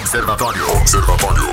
Observatório. Observatório.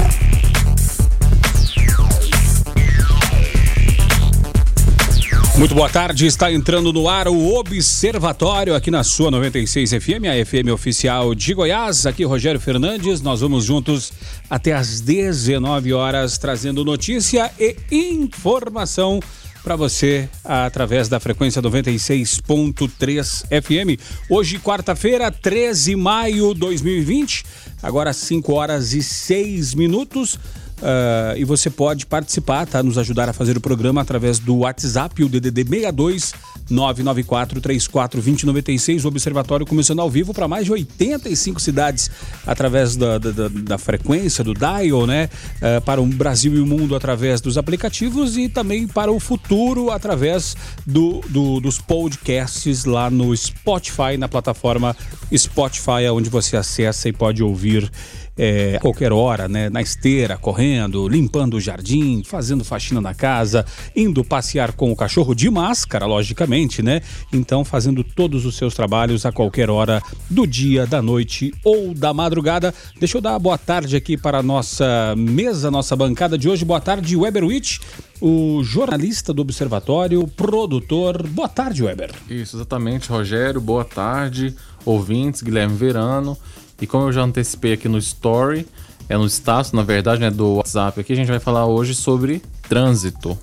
Muito boa tarde, está entrando no ar o Observatório aqui na sua 96 FM, a FM oficial de Goiás. Aqui Rogério Fernandes, nós vamos juntos até às 19 horas trazendo notícia e informação para você através da frequência 96.3 FM. Hoje, quarta-feira, 13 de maio de 2020, agora 5 horas e 6 minutos. Uh, e você pode participar, tá? Nos ajudar a fazer o programa através do WhatsApp, o DDD 62 994 34 2096. O Observatório começando ao vivo para mais de 85 cidades através da, da, da frequência, do dial, né? Uh, para o Brasil e o mundo através dos aplicativos e também para o futuro através do, do, dos podcasts lá no Spotify, na plataforma Spotify, onde você acessa e pode ouvir é, qualquer hora, né? Na esteira, correndo, limpando o jardim, fazendo faxina na casa, indo passear com o cachorro de máscara, logicamente, né? Então, fazendo todos os seus trabalhos a qualquer hora do dia, da noite ou da madrugada. Deixa eu dar boa tarde aqui para a nossa mesa, nossa bancada de hoje. Boa tarde, Weber Witt, o jornalista do Observatório, produtor. Boa tarde, Weber. Isso, exatamente, Rogério. Boa tarde, ouvintes, Guilherme Verano. E como eu já antecipei aqui no Story, é no status, na verdade, né, do WhatsApp aqui, a gente vai falar hoje sobre trânsito.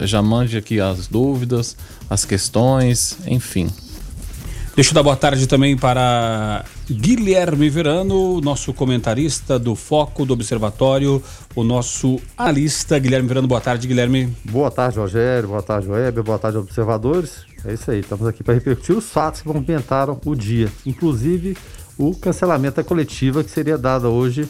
Já mande aqui as dúvidas, as questões, enfim. Deixa eu dar boa tarde também para Guilherme Verano, nosso comentarista do Foco do Observatório, o nosso analista Guilherme Verano. Boa tarde, Guilherme. Boa tarde, Rogério. Boa tarde, Weber. Boa tarde, observadores. É isso aí, estamos aqui para repercutir os fatos que movimentaram o dia, inclusive o cancelamento da coletiva que seria dada hoje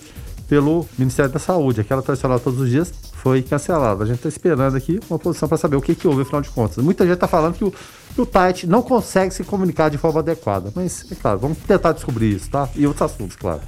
pelo Ministério da Saúde. Aquela tradicional todos os dias foi cancelada. A gente está esperando aqui uma posição para saber o que, que houve, afinal de contas. Muita gente está falando que o, que o TAIT não consegue se comunicar de forma adequada. Mas, é claro, vamos tentar descobrir isso, tá? E outros assuntos, claro.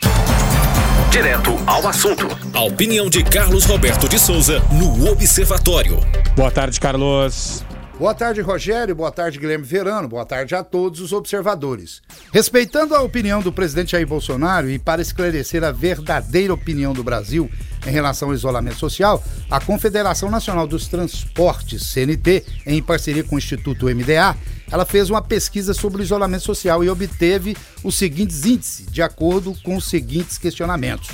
Direto ao assunto. A opinião de Carlos Roberto de Souza no Observatório. Boa tarde, Carlos. Boa tarde, Rogério. Boa tarde, Guilherme Verano. Boa tarde a todos os observadores. Respeitando a opinião do presidente Jair Bolsonaro e para esclarecer a verdadeira opinião do Brasil em relação ao isolamento social, a Confederação Nacional dos Transportes, CNT, em parceria com o Instituto MDA, ela fez uma pesquisa sobre o isolamento social e obteve os seguintes índices, de acordo com os seguintes questionamentos.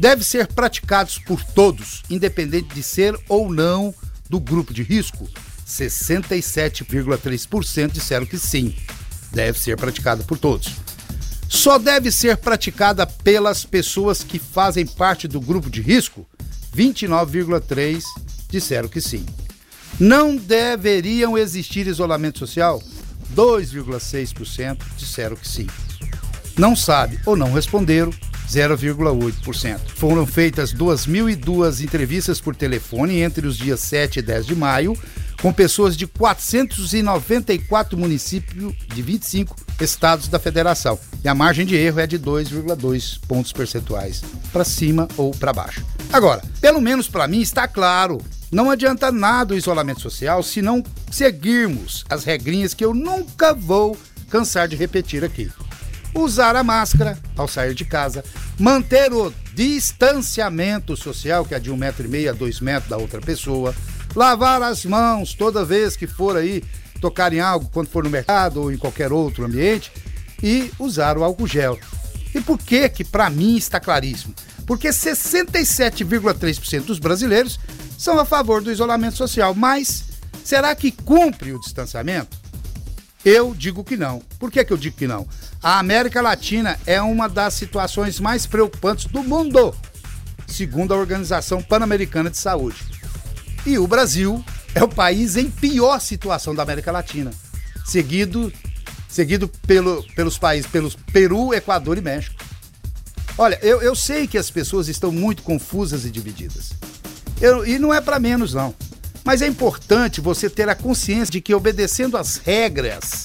Deve ser praticados por todos, independente de ser ou não do grupo de risco 67,3% disseram que sim, deve ser praticada por todos. Só deve ser praticada pelas pessoas que fazem parte do grupo de risco? 29,3% disseram que sim. Não deveriam existir isolamento social? 2,6% disseram que sim. Não sabe ou não responderam? 0,8%. Foram feitas 2.002 entrevistas por telefone entre os dias 7 e 10 de maio com pessoas de 494 municípios de 25 estados da federação. E a margem de erro é de 2,2 pontos percentuais para cima ou para baixo. Agora, pelo menos para mim está claro, não adianta nada o isolamento social se não seguirmos as regrinhas que eu nunca vou cansar de repetir aqui. Usar a máscara ao sair de casa, manter o distanciamento social, que é de um metro e meio a dois metros da outra pessoa, lavar as mãos toda vez que for aí tocar em algo, quando for no mercado ou em qualquer outro ambiente, e usar o álcool gel. E por que que para mim está claríssimo? Porque 67,3% dos brasileiros são a favor do isolamento social, mas será que cumpre o distanciamento? Eu digo que não. Por que, que eu digo que não? A América Latina é uma das situações mais preocupantes do mundo, segundo a Organização Pan-Americana de Saúde. E o Brasil é o país em pior situação da América Latina, seguido seguido pelo, pelos países, pelos Peru, Equador e México. Olha, eu, eu sei que as pessoas estão muito confusas e divididas. Eu, e não é para menos, não. Mas é importante você ter a consciência de que obedecendo às regras,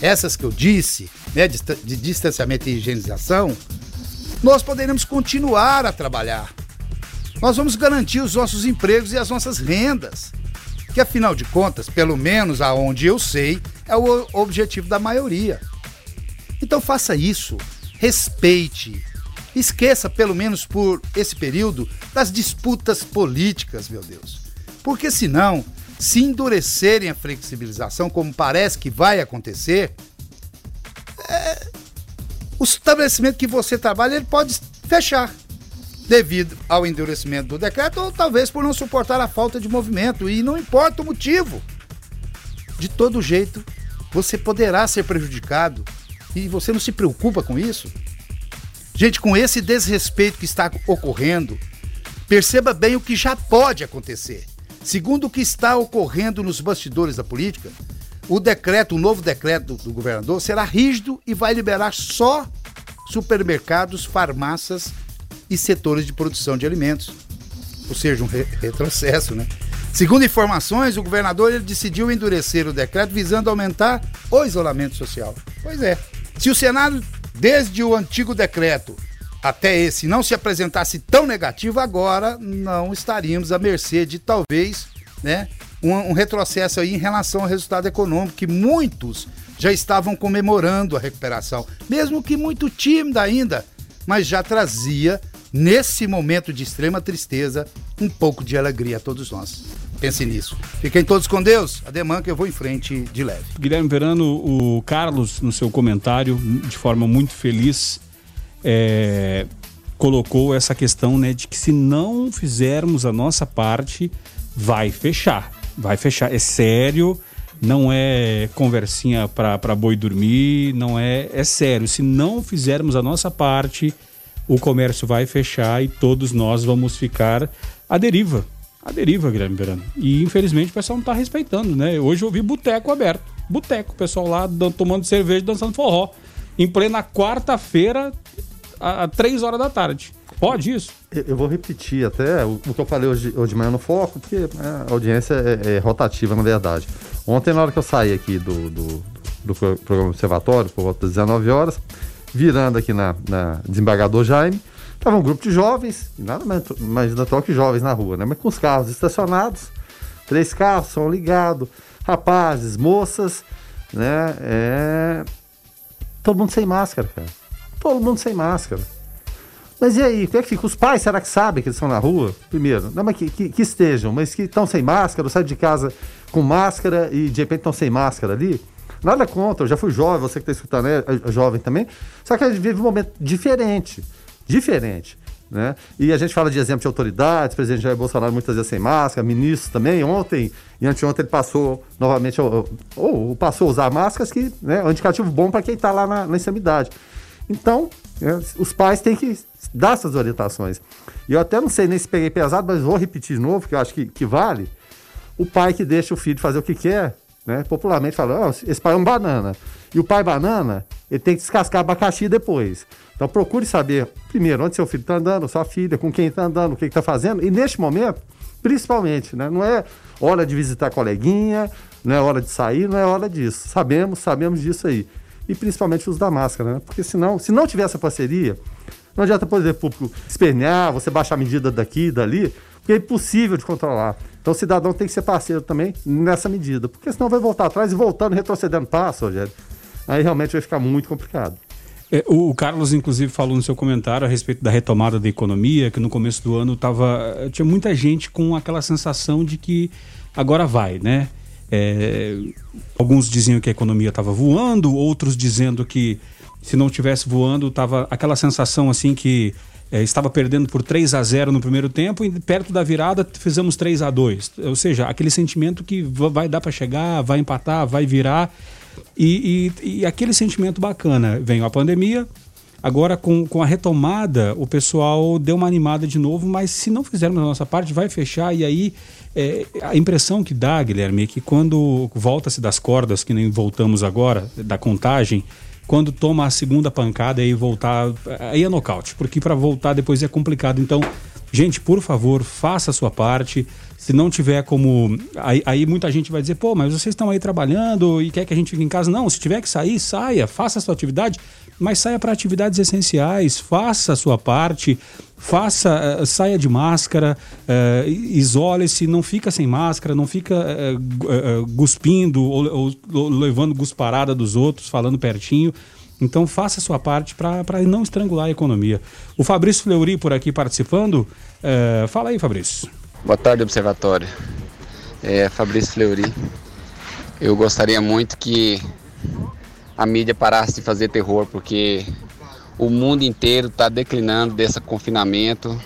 essas que eu disse, né, de, de distanciamento e higienização, nós poderemos continuar a trabalhar nós vamos garantir os nossos empregos e as nossas rendas. Que afinal de contas, pelo menos aonde eu sei, é o objetivo da maioria. Então faça isso, respeite esqueça, pelo menos por esse período, das disputas políticas, meu Deus. Porque senão, se endurecerem a flexibilização, como parece que vai acontecer, é, o estabelecimento que você trabalha ele pode fechar devido ao endurecimento do decreto ou talvez por não suportar a falta de movimento e não importa o motivo. De todo jeito, você poderá ser prejudicado e você não se preocupa com isso. Gente, com esse desrespeito que está ocorrendo, perceba bem o que já pode acontecer. Segundo o que está ocorrendo nos bastidores da política, o decreto, o novo decreto do, do governador será rígido e vai liberar só supermercados, farmácias e setores de produção de alimentos. Ou seja, um re retrocesso, né? Segundo informações, o governador decidiu endurecer o decreto visando aumentar o isolamento social. Pois é. Se o Senado, desde o antigo decreto até esse, não se apresentasse tão negativo, agora não estaríamos à mercê de talvez né, um, um retrocesso aí em relação ao resultado econômico, que muitos já estavam comemorando a recuperação, mesmo que muito tímida ainda, mas já trazia nesse momento de extrema tristeza, um pouco de alegria a todos nós. Pense nisso. Fiquem todos com Deus. Ademã que eu vou em frente de leve. Guilherme Verano, o Carlos, no seu comentário, de forma muito feliz, é, colocou essa questão né, de que se não fizermos a nossa parte, vai fechar. Vai fechar. É sério, não é conversinha para boi dormir, não é. É sério. Se não fizermos a nossa parte, o comércio vai fechar e todos nós vamos ficar à deriva. À deriva, Guilherme Verano. E infelizmente o pessoal não está respeitando, né? Hoje eu vi boteco aberto. Boteco, o pessoal lá tomando cerveja dançando forró. Em plena quarta-feira, às três horas da tarde. Pode isso? Eu vou repetir até o, que eu falei hoje, hoje de manhã no foco, porque né, a audiência é, é, rotativa, na verdade. Ontem, na hora que eu saí aqui do, do, do programa Observatório, por volta das 19 horas, virando aqui na, na Desembargador Jaime, tava um grupo de jovens, nada mais, mais natural que jovens na rua, né? Mas com os carros estacionados, três carros, som ligado, rapazes, moças, né? É... Todo mundo sem máscara, cara. Todo mundo sem máscara. Mas e aí, o que é que fica? Os pais, será que sabem que eles estão na rua? Primeiro, não, mas que, que, que estejam, mas que estão sem máscara, saem de casa com máscara e de repente estão sem máscara ali? Nada contra, eu já fui jovem, você que está escutando é, é jovem também. Só que a gente vive um momento diferente. Diferente. Né? E a gente fala de exemplo de autoridades, presidente Jair Bolsonaro muitas vezes sem máscara, ministros também. Ontem e anteontem ele passou novamente, ou, ou passou a usar máscaras, que né, é um indicativo bom para quem está lá na, na extremidade. Então, é, os pais têm que dar essas orientações. E eu até não sei nem se peguei pesado, mas vou repetir de novo, que eu acho que, que vale. O pai que deixa o filho fazer o que quer, né? Popularmente falando, oh, esse pai é um banana. E o pai banana, ele tem que descascar abacaxi depois. Então procure saber, primeiro, onde seu filho está andando, sua filha, com quem está andando, o que está fazendo. E neste momento, principalmente, né? Não é hora de visitar coleguinha, não é hora de sair, não é hora disso. Sabemos, sabemos disso aí. E principalmente o uso da máscara, né? Porque senão, se não tiver essa parceria, não adianta, por exemplo, espernear, você baixar a medida daqui e dali, porque é impossível de controlar. Então o cidadão tem que ser parceiro também nessa medida, porque senão vai voltar atrás e voltando, retrocedendo passo, Rogério. Aí realmente vai ficar muito complicado. É, o Carlos, inclusive, falou no seu comentário a respeito da retomada da economia, que no começo do ano tava, tinha muita gente com aquela sensação de que agora vai, né? É, alguns diziam que a economia estava voando, outros dizendo que se não estivesse voando, tava aquela sensação assim que é, estava perdendo por 3 a 0 no primeiro tempo e perto da virada fizemos 3 a 2 Ou seja, aquele sentimento que vai dar para chegar, vai empatar, vai virar. E, e, e, aquele sentimento bacana. Veio a pandemia, agora com, com a retomada, o pessoal deu uma animada de novo, mas se não fizermos a nossa parte, vai fechar. E aí é, a impressão que dá, Guilherme, é que quando volta-se das cordas, que nem voltamos agora, da contagem quando toma a segunda pancada e voltar, aí é nocaute, porque para voltar depois é complicado. Então, gente, por favor, faça a sua parte. Se não tiver como. Aí, aí, muita gente vai dizer, pô, mas vocês estão aí trabalhando e quer que a gente fique em casa. Não, se tiver que sair, saia, faça a sua atividade, mas saia para atividades essenciais, faça a sua parte, faça, uh, saia de máscara, uh, isole-se, não fica sem máscara, não fica uh, cuspindo ou, ou, ou levando gusparada dos outros, falando pertinho Então faça a sua parte para não estrangular a economia. O Fabrício Fleury por aqui participando. Fala aí, Fabrício. Boa tarde, Observatório. É Fabrício Fleury. Eu gostaria muito que a mídia parasse de fazer terror, porque o mundo inteiro está declinando desse confinamento,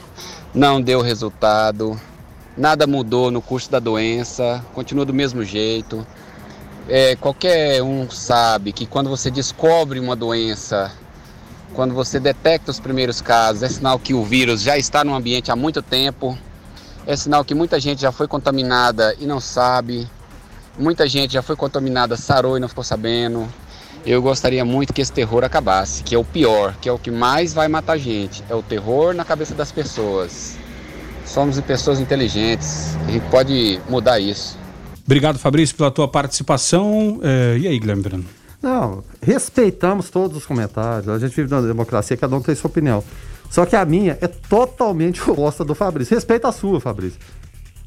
não deu resultado, nada mudou no curso da doença, continua do mesmo jeito. É, qualquer um sabe que quando você descobre uma doença, quando você detecta os primeiros casos, é sinal que o vírus já está no ambiente há muito tempo, é sinal que muita gente já foi contaminada e não sabe, muita gente já foi contaminada, sarou e não ficou sabendo. Eu gostaria muito que esse terror acabasse, que é o pior, que é o que mais vai matar gente, é o terror na cabeça das pessoas. Somos pessoas inteligentes, a gente pode mudar isso. Obrigado, Fabrício, pela tua participação. É, e aí, Guilherme Verano? Não, respeitamos todos os comentários. A gente vive na democracia, cada um tem sua opinião. Só que a minha é totalmente oposta do Fabrício. Respeita a sua, Fabrício.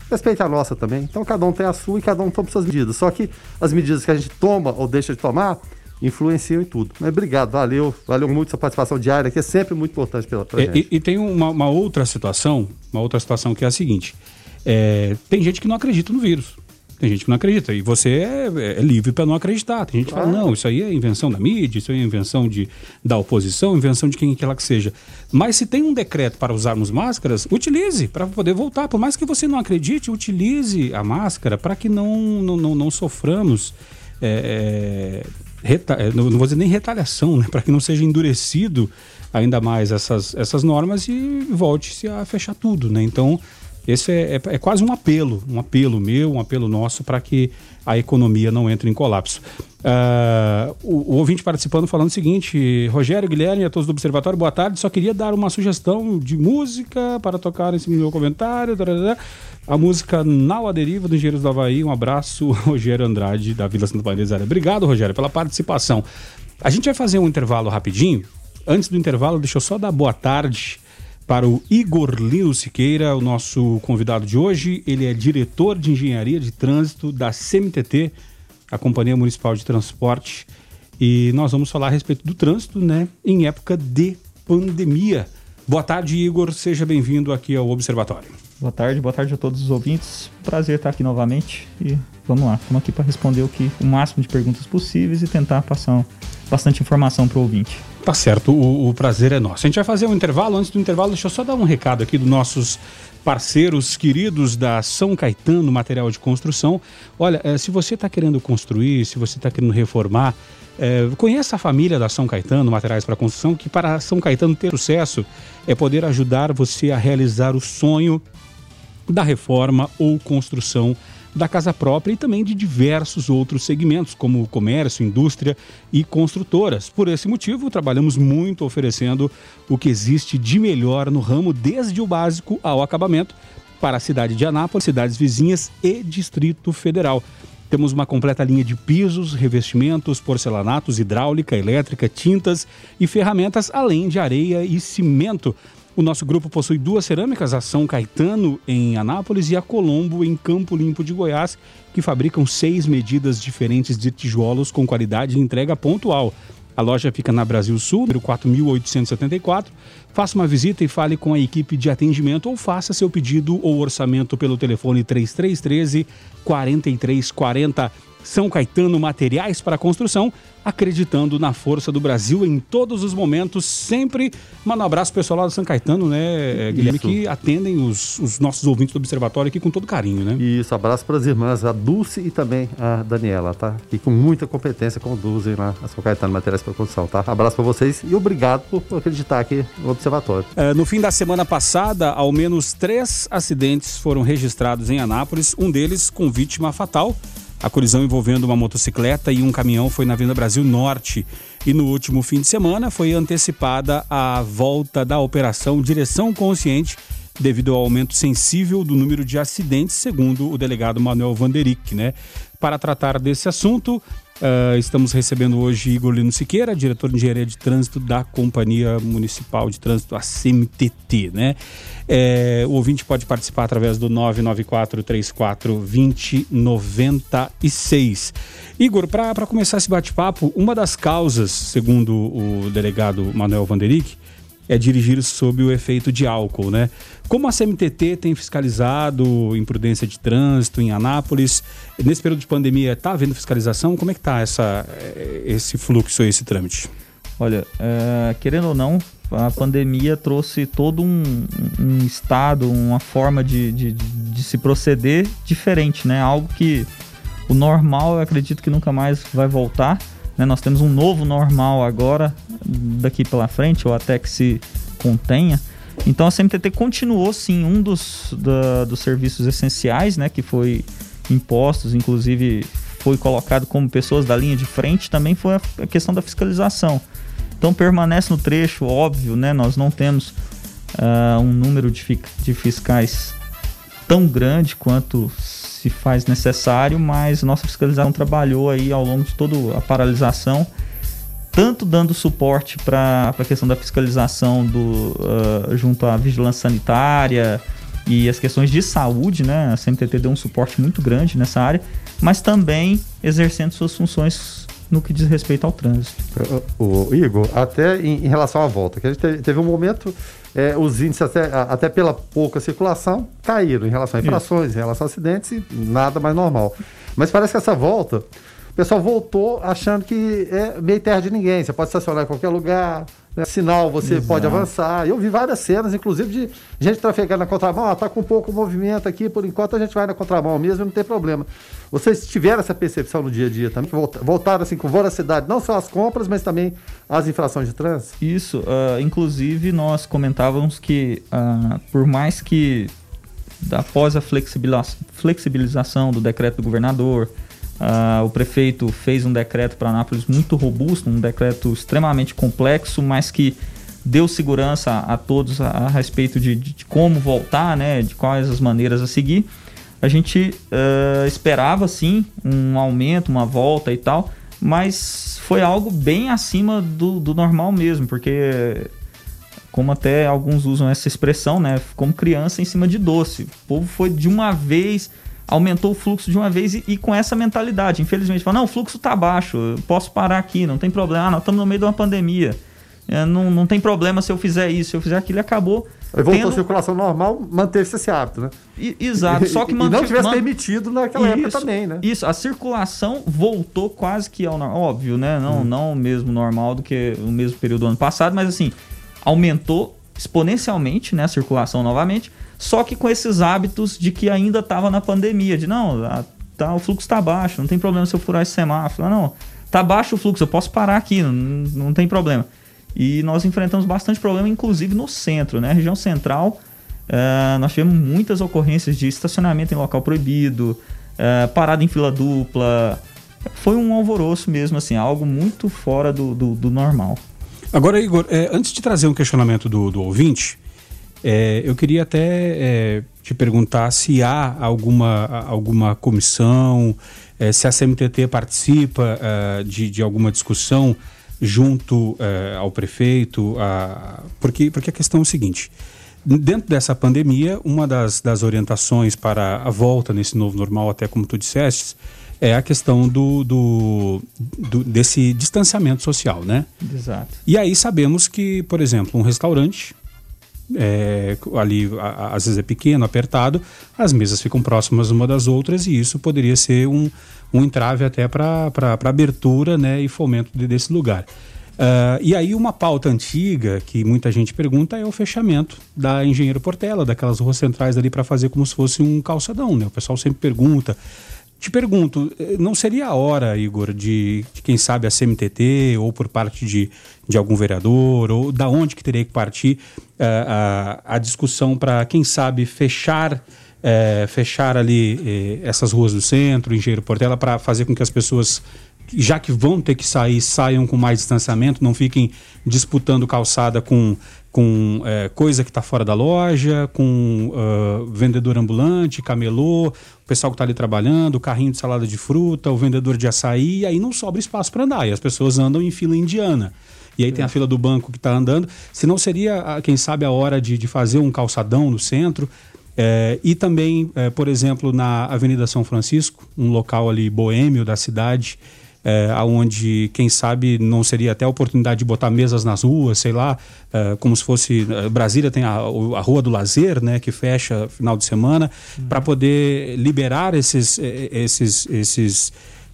Respeite a nossa também. Então cada um tem a sua e cada um toma suas medidas. Só que as medidas que a gente toma ou deixa de tomar influenciam em tudo. Mas obrigado, valeu. Valeu muito sua participação diária, que é sempre muito importante pela pra e, e, tem uma, uma, outra situação, uma outra situação que é a seguinte. É, tem gente que não acredita no vírus. Tem gente que não acredita. E você é, é livre para não acreditar. Tem gente que fala, não, isso aí é invenção da mídia, isso aí é invenção de, da oposição, invenção de quem quer que seja. Mas se tem um decreto para usarmos máscaras, utilize para poder voltar. Por mais que você não acredite, utilize a máscara para que não, não, não, não soframos. É, é não vou dizer nem retaliação, né? para que não seja endurecido ainda mais essas, essas normas e volte-se a fechar tudo. Né? Então, esse é, é, é, quase um apelo, um apelo meu, um apelo nosso para que a economia não entre em colapso. Uh, o, o, ouvinte participando falando o seguinte: Rogério, Guilherme e a todos do Observatório, boa tarde. Só queria dar uma sugestão de música para tocar nesse meu comentário. A música Nau a Deriva do Engenheiros do Havaí. Um abraço, Rogério Andrade, da Vila Santa Maria Obrigado, Rogério, pela participação. A gente vai fazer um intervalo rapidinho. Antes do intervalo, deixa eu só dar boa tarde para o Igor Lino Siqueira, o nosso convidado de hoje. Ele é diretor de engenharia de trânsito da CMTT, a Companhia Municipal de Transporte. E nós vamos falar a respeito do trânsito, né, em época de pandemia. Boa tarde, Igor. Seja bem-vindo aqui ao Observatório. Boa tarde, boa tarde a todos os ouvintes. Prazer estar aqui novamente e vamos lá. Estamos aqui para responder o, que, o máximo de perguntas possíveis e tentar passar bastante informação para o ouvinte. Tá certo, o, o, prazer é nosso. A gente vai fazer um intervalo. Antes do intervalo, deixa eu só dar um recado aqui dos nossos parceiros queridos da São Caetano Material de Construção. Olha, eh, se você está querendo construir, se você está querendo reformar, é, conheça a família da São Caetano Materiais para Construção, que para São Caetano ter sucesso é poder ajudar você a realizar o sonho da reforma ou construção da casa própria e também de diversos outros segmentos, como comércio, indústria e construtoras. Por esse motivo, trabalhamos muito oferecendo o que existe de melhor no ramo, desde o básico ao acabamento, para a cidade de Anápolis, cidades vizinhas e Distrito Federal. Temos uma completa linha de pisos, revestimentos, porcelanatos, hidráulica, elétrica, tintas e ferramentas, além de areia e cimento o nosso grupo possui duas cerâmicas, a São Caetano em Anápolis e a Colombo em Campo Limpo de Goiás, que fabricam seis medidas diferentes de tijolos com qualidade e entrega pontual. A loja fica na Brasil Sul, número 4874. Faça uma visita e fale com a equipe de atendimento ou faça seu pedido ou orçamento pelo telefone 3313 4340. São Caetano Materiais para Construção, acreditando na força do Brasil em todos os momentos, sempre. Manda um abraço pessoal lá do São Caetano, né, Guilherme, Isso. que atendem os, os, nossos ouvintes do Observatório aqui com todo carinho, né? Isso, abraço para as irmãs, a Dulce e também a Daniela, tá? Que com muita competência conduzem lá a São Caetano Materiais para Construção, tá? Abraço para vocês e obrigado por acreditar aqui no Observatório. É, no fim da semana passada, ao menos três acidentes foram registrados em Anápolis, um deles com vítima fatal. A colisão envolvendo uma motocicleta e um caminhão foi na Avenida Brasil Norte. E no último fim de semana foi antecipada a volta da operação Direção Consciente devido ao aumento sensível do número de acidentes, segundo o delegado Manuel Vanderick, né? Para tratar desse assunto, uh, estamos recebendo hoje Igor Lino Siqueira, diretor de engenharia de trânsito da Companhia Municipal de Trânsito, a CMTT, né? É, o ouvinte pode participar através do 994 34 2096. Igor, para começar esse bate-papo, uma das causas, segundo o delegado Manuel Vanderick, é dirigir sob o efeito de álcool, né? Como a CMTT tem fiscalizado imprudência de trânsito em Anápolis, nesse período de pandemia está havendo fiscalização? Como é que está eh, esse fluxo, esse trâmite? Olha, é, querendo ou não, a pandemia trouxe todo um, um estado, uma forma de, de, de, se proceder diferente, né? Algo que o normal eu acredito que nunca mais vai voltar. Né? Nós temos um novo normal agora, daqui pela frente, ou até que se contenha. Então a CMTT continuou sim um dos, da, dos serviços essenciais, né, que foi impostos, inclusive foi colocado como pessoas da linha de frente, também foi a, a questão da fiscalização. Então permanece no trecho, óbvio, né, nós não temos uh, um número de, de fiscais tão grande quanto se faz necessário, mas nossa fiscalização trabalhou aí ao longo de toda a paralisação, tanto dando suporte para a questão da fiscalização do, uh, junto à vigilância sanitária e as questões de saúde, né? A CMTT deu um suporte muito grande nessa área, mas também exercendo suas funções no que diz respeito ao trânsito. O, o Igor, até em, em, relação à volta, que a gente teve, teve um momento é, os índices, até, até pela pouca circulação, caíram em relação a infrações, Isso. em relação a acidentes e nada mais normal. Mas parece que essa volta, o pessoal voltou achando que é meio terra de ninguém. Você pode estacionar em qualquer lugar, né? sinal você Exato. pode avançar. Eu vi várias cenas, inclusive, de gente trafegando na contramão. Ah, tá com pouco movimento aqui, por enquanto a gente vai na contramão mesmo, não tem problema. Vocês tiveram essa percepção no dia a dia também? Voltaram assim com voracidade, não só as compras, mas também as infrações de trânsito? Isso. Uh, inclusive, nós comentávamos que, uh, por mais que após a flexibilização do decreto do governador, Uh, o prefeito fez um decreto para Anápolis muito robusto, um decreto extremamente complexo, mas que deu segurança a, todos a, a respeito de, de, de, como voltar, né, de quais as maneiras a seguir. A gente uh, esperava sim um aumento, uma volta e tal, mas foi algo bem acima do, do normal mesmo, porque como até alguns usam essa expressão, né, como criança em cima de doce. O povo foi de uma vez aumentou o fluxo de uma vez e, e com essa mentalidade. Infelizmente, fala, não, o fluxo está baixo, posso parar aqui, não tem problema, ah, nós estamos no meio de uma pandemia. É, não, não tem problema se eu fizer isso, se eu fizer aquilo, acabou. Aí voltou tendo... a circulação normal, manteve-se esse hábito, né? I, exato, só que e, não tivesse man... permitido naquela isso, época também, né? Isso, a circulação voltou quase que ao normal. Óbvio, né? Não, hum. não o mesmo normal do que o mesmo período do ano passado, mas assim, aumentou exponencialmente né, a circulação novamente só que com esses hábitos de que ainda estava na pandemia, de não, a, tá, o fluxo está baixo, não tem problema se eu furar esse semáforo. Não, tá baixo o fluxo, eu posso parar aqui, não, não tem problema. E nós enfrentamos bastante problema, inclusive no centro, né? Região central, uh, nós tivemos muitas ocorrências de estacionamento em local proibido, uh, parada em fila dupla. Foi um alvoroço mesmo, assim, algo muito fora do, do, do normal. Agora, Igor, é, antes de trazer um questionamento do, do ouvinte, é, eu queria até é, te perguntar se há alguma, alguma comissão, é, se a CMTT participa é, de, de alguma discussão junto é, ao prefeito, a, porque, porque a questão é o seguinte. Dentro dessa pandemia, uma das, das orientações para a volta nesse novo normal, até como tu disseste, é a questão do, do, do, desse distanciamento social, né? Exato. E aí sabemos que, por exemplo, um restaurante é, ali às vezes é pequeno, apertado, as mesas ficam próximas uma das outras e isso poderia ser um, um entrave até para abertura né, e fomento de, desse lugar. Uh, e aí uma pauta antiga que muita gente pergunta é o fechamento da Engenheiro Portela, daquelas ruas centrais ali para fazer como se fosse um calçadão, né? O pessoal sempre pergunta, te pergunto, eh, não seria a hora, Igor, de, de, quem sabe a CMTT ou por parte de, de algum vereador ou da onde que teria que partir uh, a, a discussão para quem sabe fechar uh, fechar ali uh, essas ruas do centro, Engenheiro Portela, para fazer com que as pessoas já que vão ter que sair, saiam com mais distanciamento, não fiquem disputando calçada com com é, coisa que está fora da loja, com uh, vendedor ambulante, camelô, o pessoal que está ali trabalhando, o carrinho de salada de fruta, o vendedor de açaí, aí não sobra espaço para andar, e as pessoas andam em fila indiana. E aí é. tem a fila do banco que está andando. Se não seria, quem sabe, a hora de, de fazer um calçadão no centro, é, e também, é, por exemplo, na Avenida São Francisco, um local ali boêmio da cidade, é, onde, quem sabe, não seria até a oportunidade de botar mesas nas ruas, sei lá, é, como se fosse. É, Brasília tem a, a Rua do Lazer, né, que fecha final de semana, uhum. para poder liberar esses, é, esses, esses,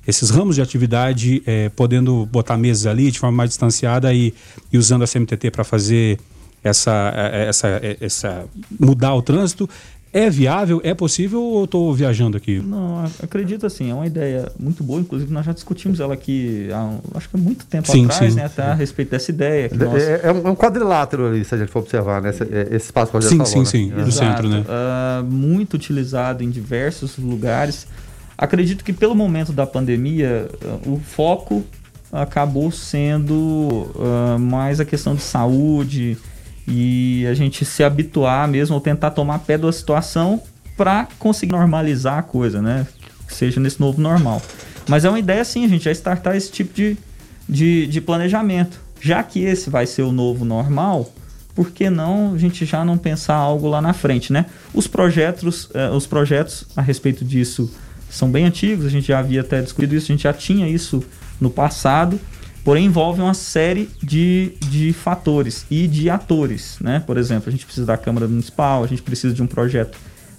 esses ramos de atividade, é, podendo botar mesas ali de forma mais distanciada e, e usando a CMTT para fazer essa, essa, essa mudar o trânsito. É viável? É possível ou estou viajando aqui? Não, acredito assim, é uma ideia muito boa. Inclusive, nós já discutimos ela aqui há acho que há muito tempo sim, atrás, sim, né? Até sim. a respeito dessa ideia. Que nós... é, é, um quadrilátero ali, se a gente for observar, né? Esse, é, esse espaço que a gente sim, falou. Sim, né? sim, sim, no centro, né? Uh, muito utilizado em diversos lugares. Acredito que pelo momento da pandemia, uh, o foco acabou sendo uh, mais a questão de saúde, e a gente se habituar mesmo ou tentar tomar pé da situação para conseguir normalizar a coisa, né? Que seja nesse novo normal. Mas é uma ideia sim, a gente já startar esse tipo de, de, de planejamento. Já que esse vai ser o novo normal, por que não a gente já não pensar algo lá na frente, né? Os projetos, eh, os projetos a respeito disso são bem antigos, a gente já havia até discutido isso, a gente já tinha isso no passado porém envolve uma série de, de fatores e de atores, né? Por exemplo, a gente precisa da Câmara Municipal, a gente precisa de um projeto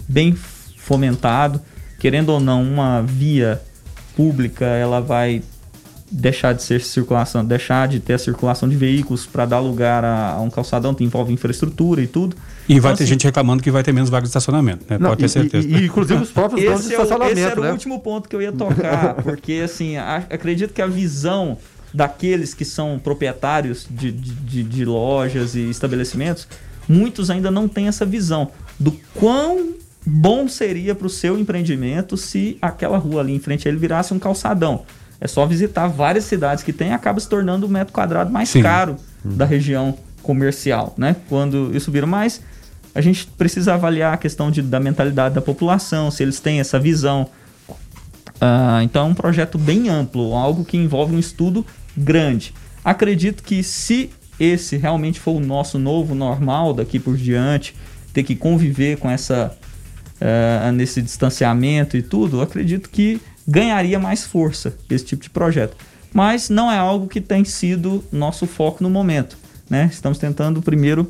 bem fomentado, querendo ou não, uma via pública, ela vai deixar de ser circulação, deixar de ter a circulação de veículos para dar lugar a, a, um calçadão que envolve infraestrutura e tudo. E vai então, ter assim, gente reclamando que vai ter menos vagas de estacionamento, né? Não, Pode ter certeza. E, e, inclusive os próprios donos de estacionamento. É o, esse era né? o último ponto que eu ia tocar, porque assim, a, acredito que a visão daqueles que são proprietários de, de, de, lojas e estabelecimentos, muitos ainda não têm essa visão do quão bom seria para o seu empreendimento se aquela rua ali em frente a ele virasse um calçadão. É só visitar várias cidades que tem acaba se tornando o metro quadrado mais Sim. caro uhum. da região comercial, né? Quando isso vira mais, a gente precisa avaliar a questão de, da mentalidade da população, se eles têm essa visão. Uh, então é um projeto bem amplo, algo que envolve um estudo grande. Acredito que se esse realmente for o nosso novo normal daqui por diante, ter que conviver com essa uh, nesse distanciamento e tudo, acredito que ganharia mais força esse tipo de projeto. Mas não é algo que tem sido nosso foco no momento. Né? Estamos tentando primeiro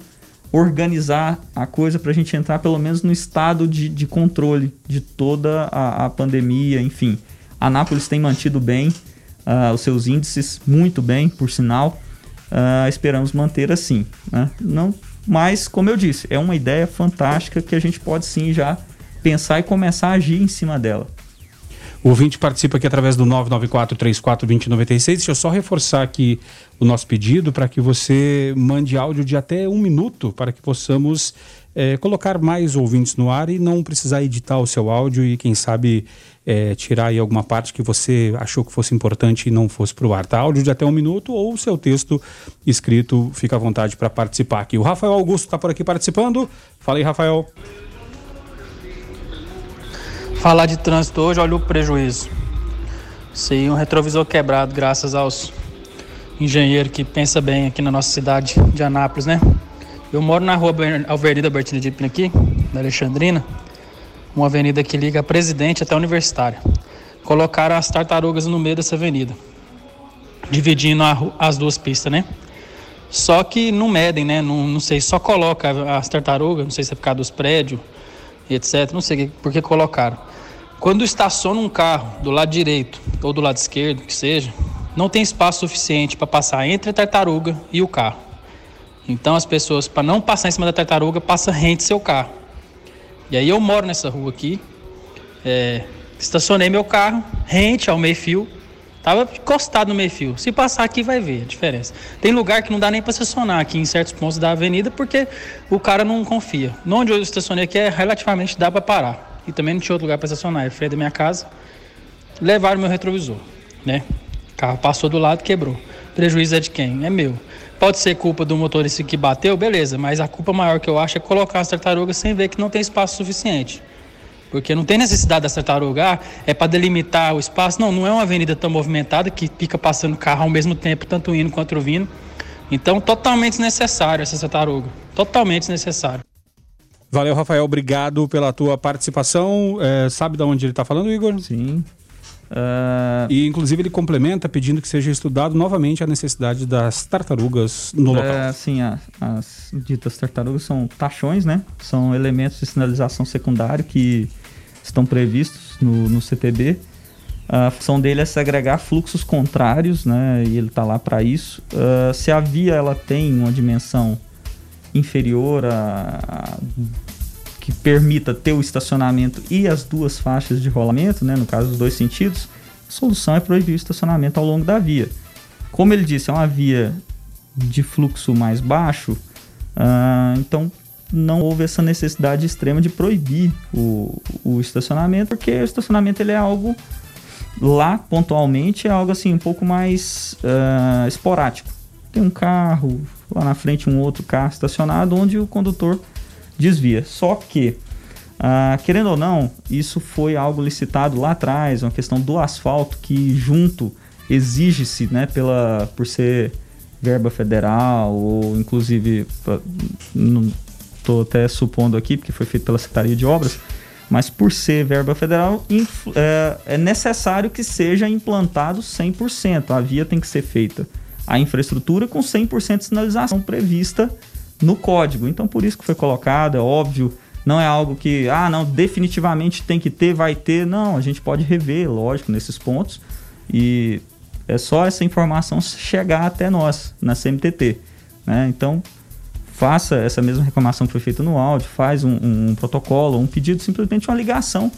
organizar a coisa para a gente entrar pelo menos no estado de, de controle de toda a, a pandemia, enfim. A Anápolis tem mantido bem uh, os seus índices muito bem, por sinal. Uh, esperamos manter assim. Né? Não, mas, como eu disse, é uma ideia fantástica que a gente pode sim já pensar e começar a agir em cima dela. O ouvinte participa aqui através do 994-34-2096. Deixa eu só reforçar aqui o nosso pedido para que você mande áudio de até um minuto para que possamos é, colocar mais ouvintes no ar e não precisar editar o seu áudio e, quem sabe, é, tirar aí alguma parte que você achou que fosse importante e não fosse para o ar. Tá? Áudio de até um minuto ou o seu texto escrito, fica à vontade para participar aqui. O Rafael Augusto está por aqui participando. Fala aí, Rafael. Falar de trânsito hoje, olha o prejuízo. Sim, um retrovisor quebrado, graças aos engenheiros que pensa bem aqui na nossa cidade de Anápolis, né? Eu moro na rua Bertina de Pina aqui, da Alexandrina, uma avenida que liga a Presidente até a Universitária. Colocaram as tartarugas no meio dessa avenida, dividindo a, as duas pistas, né? Só que não medem, né? Não, não sei, só coloca as tartarugas, não sei se é por causa dos prédios, etc. Não sei por que colocaram. Quando estaciona um carro do lado direito ou do lado esquerdo, que seja, não tem espaço suficiente para passar entre a tartaruga e o carro. Então as pessoas, para não passar em cima da tartaruga, passam rente seu carro. E aí eu moro nessa rua aqui, é, estacionei meu carro, rente ao meio-fio, tava encostado no meio-fio. Se passar aqui vai ver a diferença. Tem lugar que não dá nem para estacionar aqui em certos pontos da avenida porque o cara não confia. Onde eu estacionei aqui é relativamente dá para parar e também não tinha outro lugar para estacionar. É frente da minha casa. Levaram meu retrovisor, né? O carro passou do lado, quebrou. prejuízo é de quem? É meu. Pode ser culpa do motorista que bateu, beleza, mas a culpa maior que eu acho é colocar as tartarugas sem ver que não tem espaço suficiente. Porque não tem necessidade das tartarugas, ah, é para delimitar o espaço. Não, não é uma avenida tão movimentada que fica passando carro ao mesmo tempo, tanto indo quanto vindo. Então, totalmente desnecessário essa tartaruga. Totalmente desnecessário. Valeu, Rafael. Obrigado pela tua participação. É, sabe de onde ele está falando, Igor? Sim. Uh... E, inclusive, ele complementa pedindo que seja estudado novamente a necessidade das tartarugas no local. É, sim, a, as ditas tartarugas são tachões, né? São elementos de sinalização secundário que estão previstos no, no CTB. A função dele é segregar fluxos contrários, né? E ele está lá para isso. Uh, se a via ela tem uma dimensão inferior a, a, que permita ter o estacionamento e as duas faixas de rolamento, né, no caso os dois sentidos, a solução é proibir o estacionamento ao longo da via. Como ele disse, é uma via de fluxo mais baixo, uh, então não houve essa necessidade extrema de proibir o, o estacionamento, porque o estacionamento ele é algo lá pontualmente é algo assim um pouco mais uh, esporádico. Tem um carro, lá na frente um outro carro estacionado onde o condutor desvia. Só que, ah, querendo ou não, isso foi algo licitado lá atrás, uma questão do asfalto que junto exige-se, né, pela por ser verba federal ou inclusive não estou até supondo aqui porque foi feito pela Secretaria de Obras, mas por ser verba federal é, é necessário que seja implantado 100%. A via tem que ser feita a infraestrutura com 100% de sinalização prevista no código. Então, por isso que foi colocado, é óbvio, não é algo que, ah, não, definitivamente tem que ter, vai ter. Não, a gente pode rever, lógico, nesses pontos. E é só essa informação chegar até nós, na CMTT. Né? Então, faça essa mesma reclamação que foi feita no áudio, faz um, um, um protocolo, um pedido, simplesmente uma ligação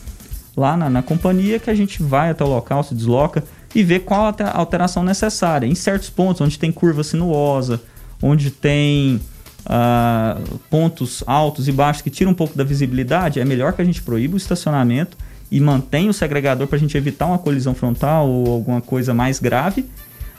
lá na, na companhia que a gente vai até o local, se desloca e ver qual a alteração necessária. Em certos pontos onde tem curva sinuosa, onde tem uh, pontos altos e baixos que tiram um pouco da visibilidade, é melhor que a gente proíba o estacionamento e mantenha o segregador para a gente evitar uma colisão frontal ou alguma coisa mais grave.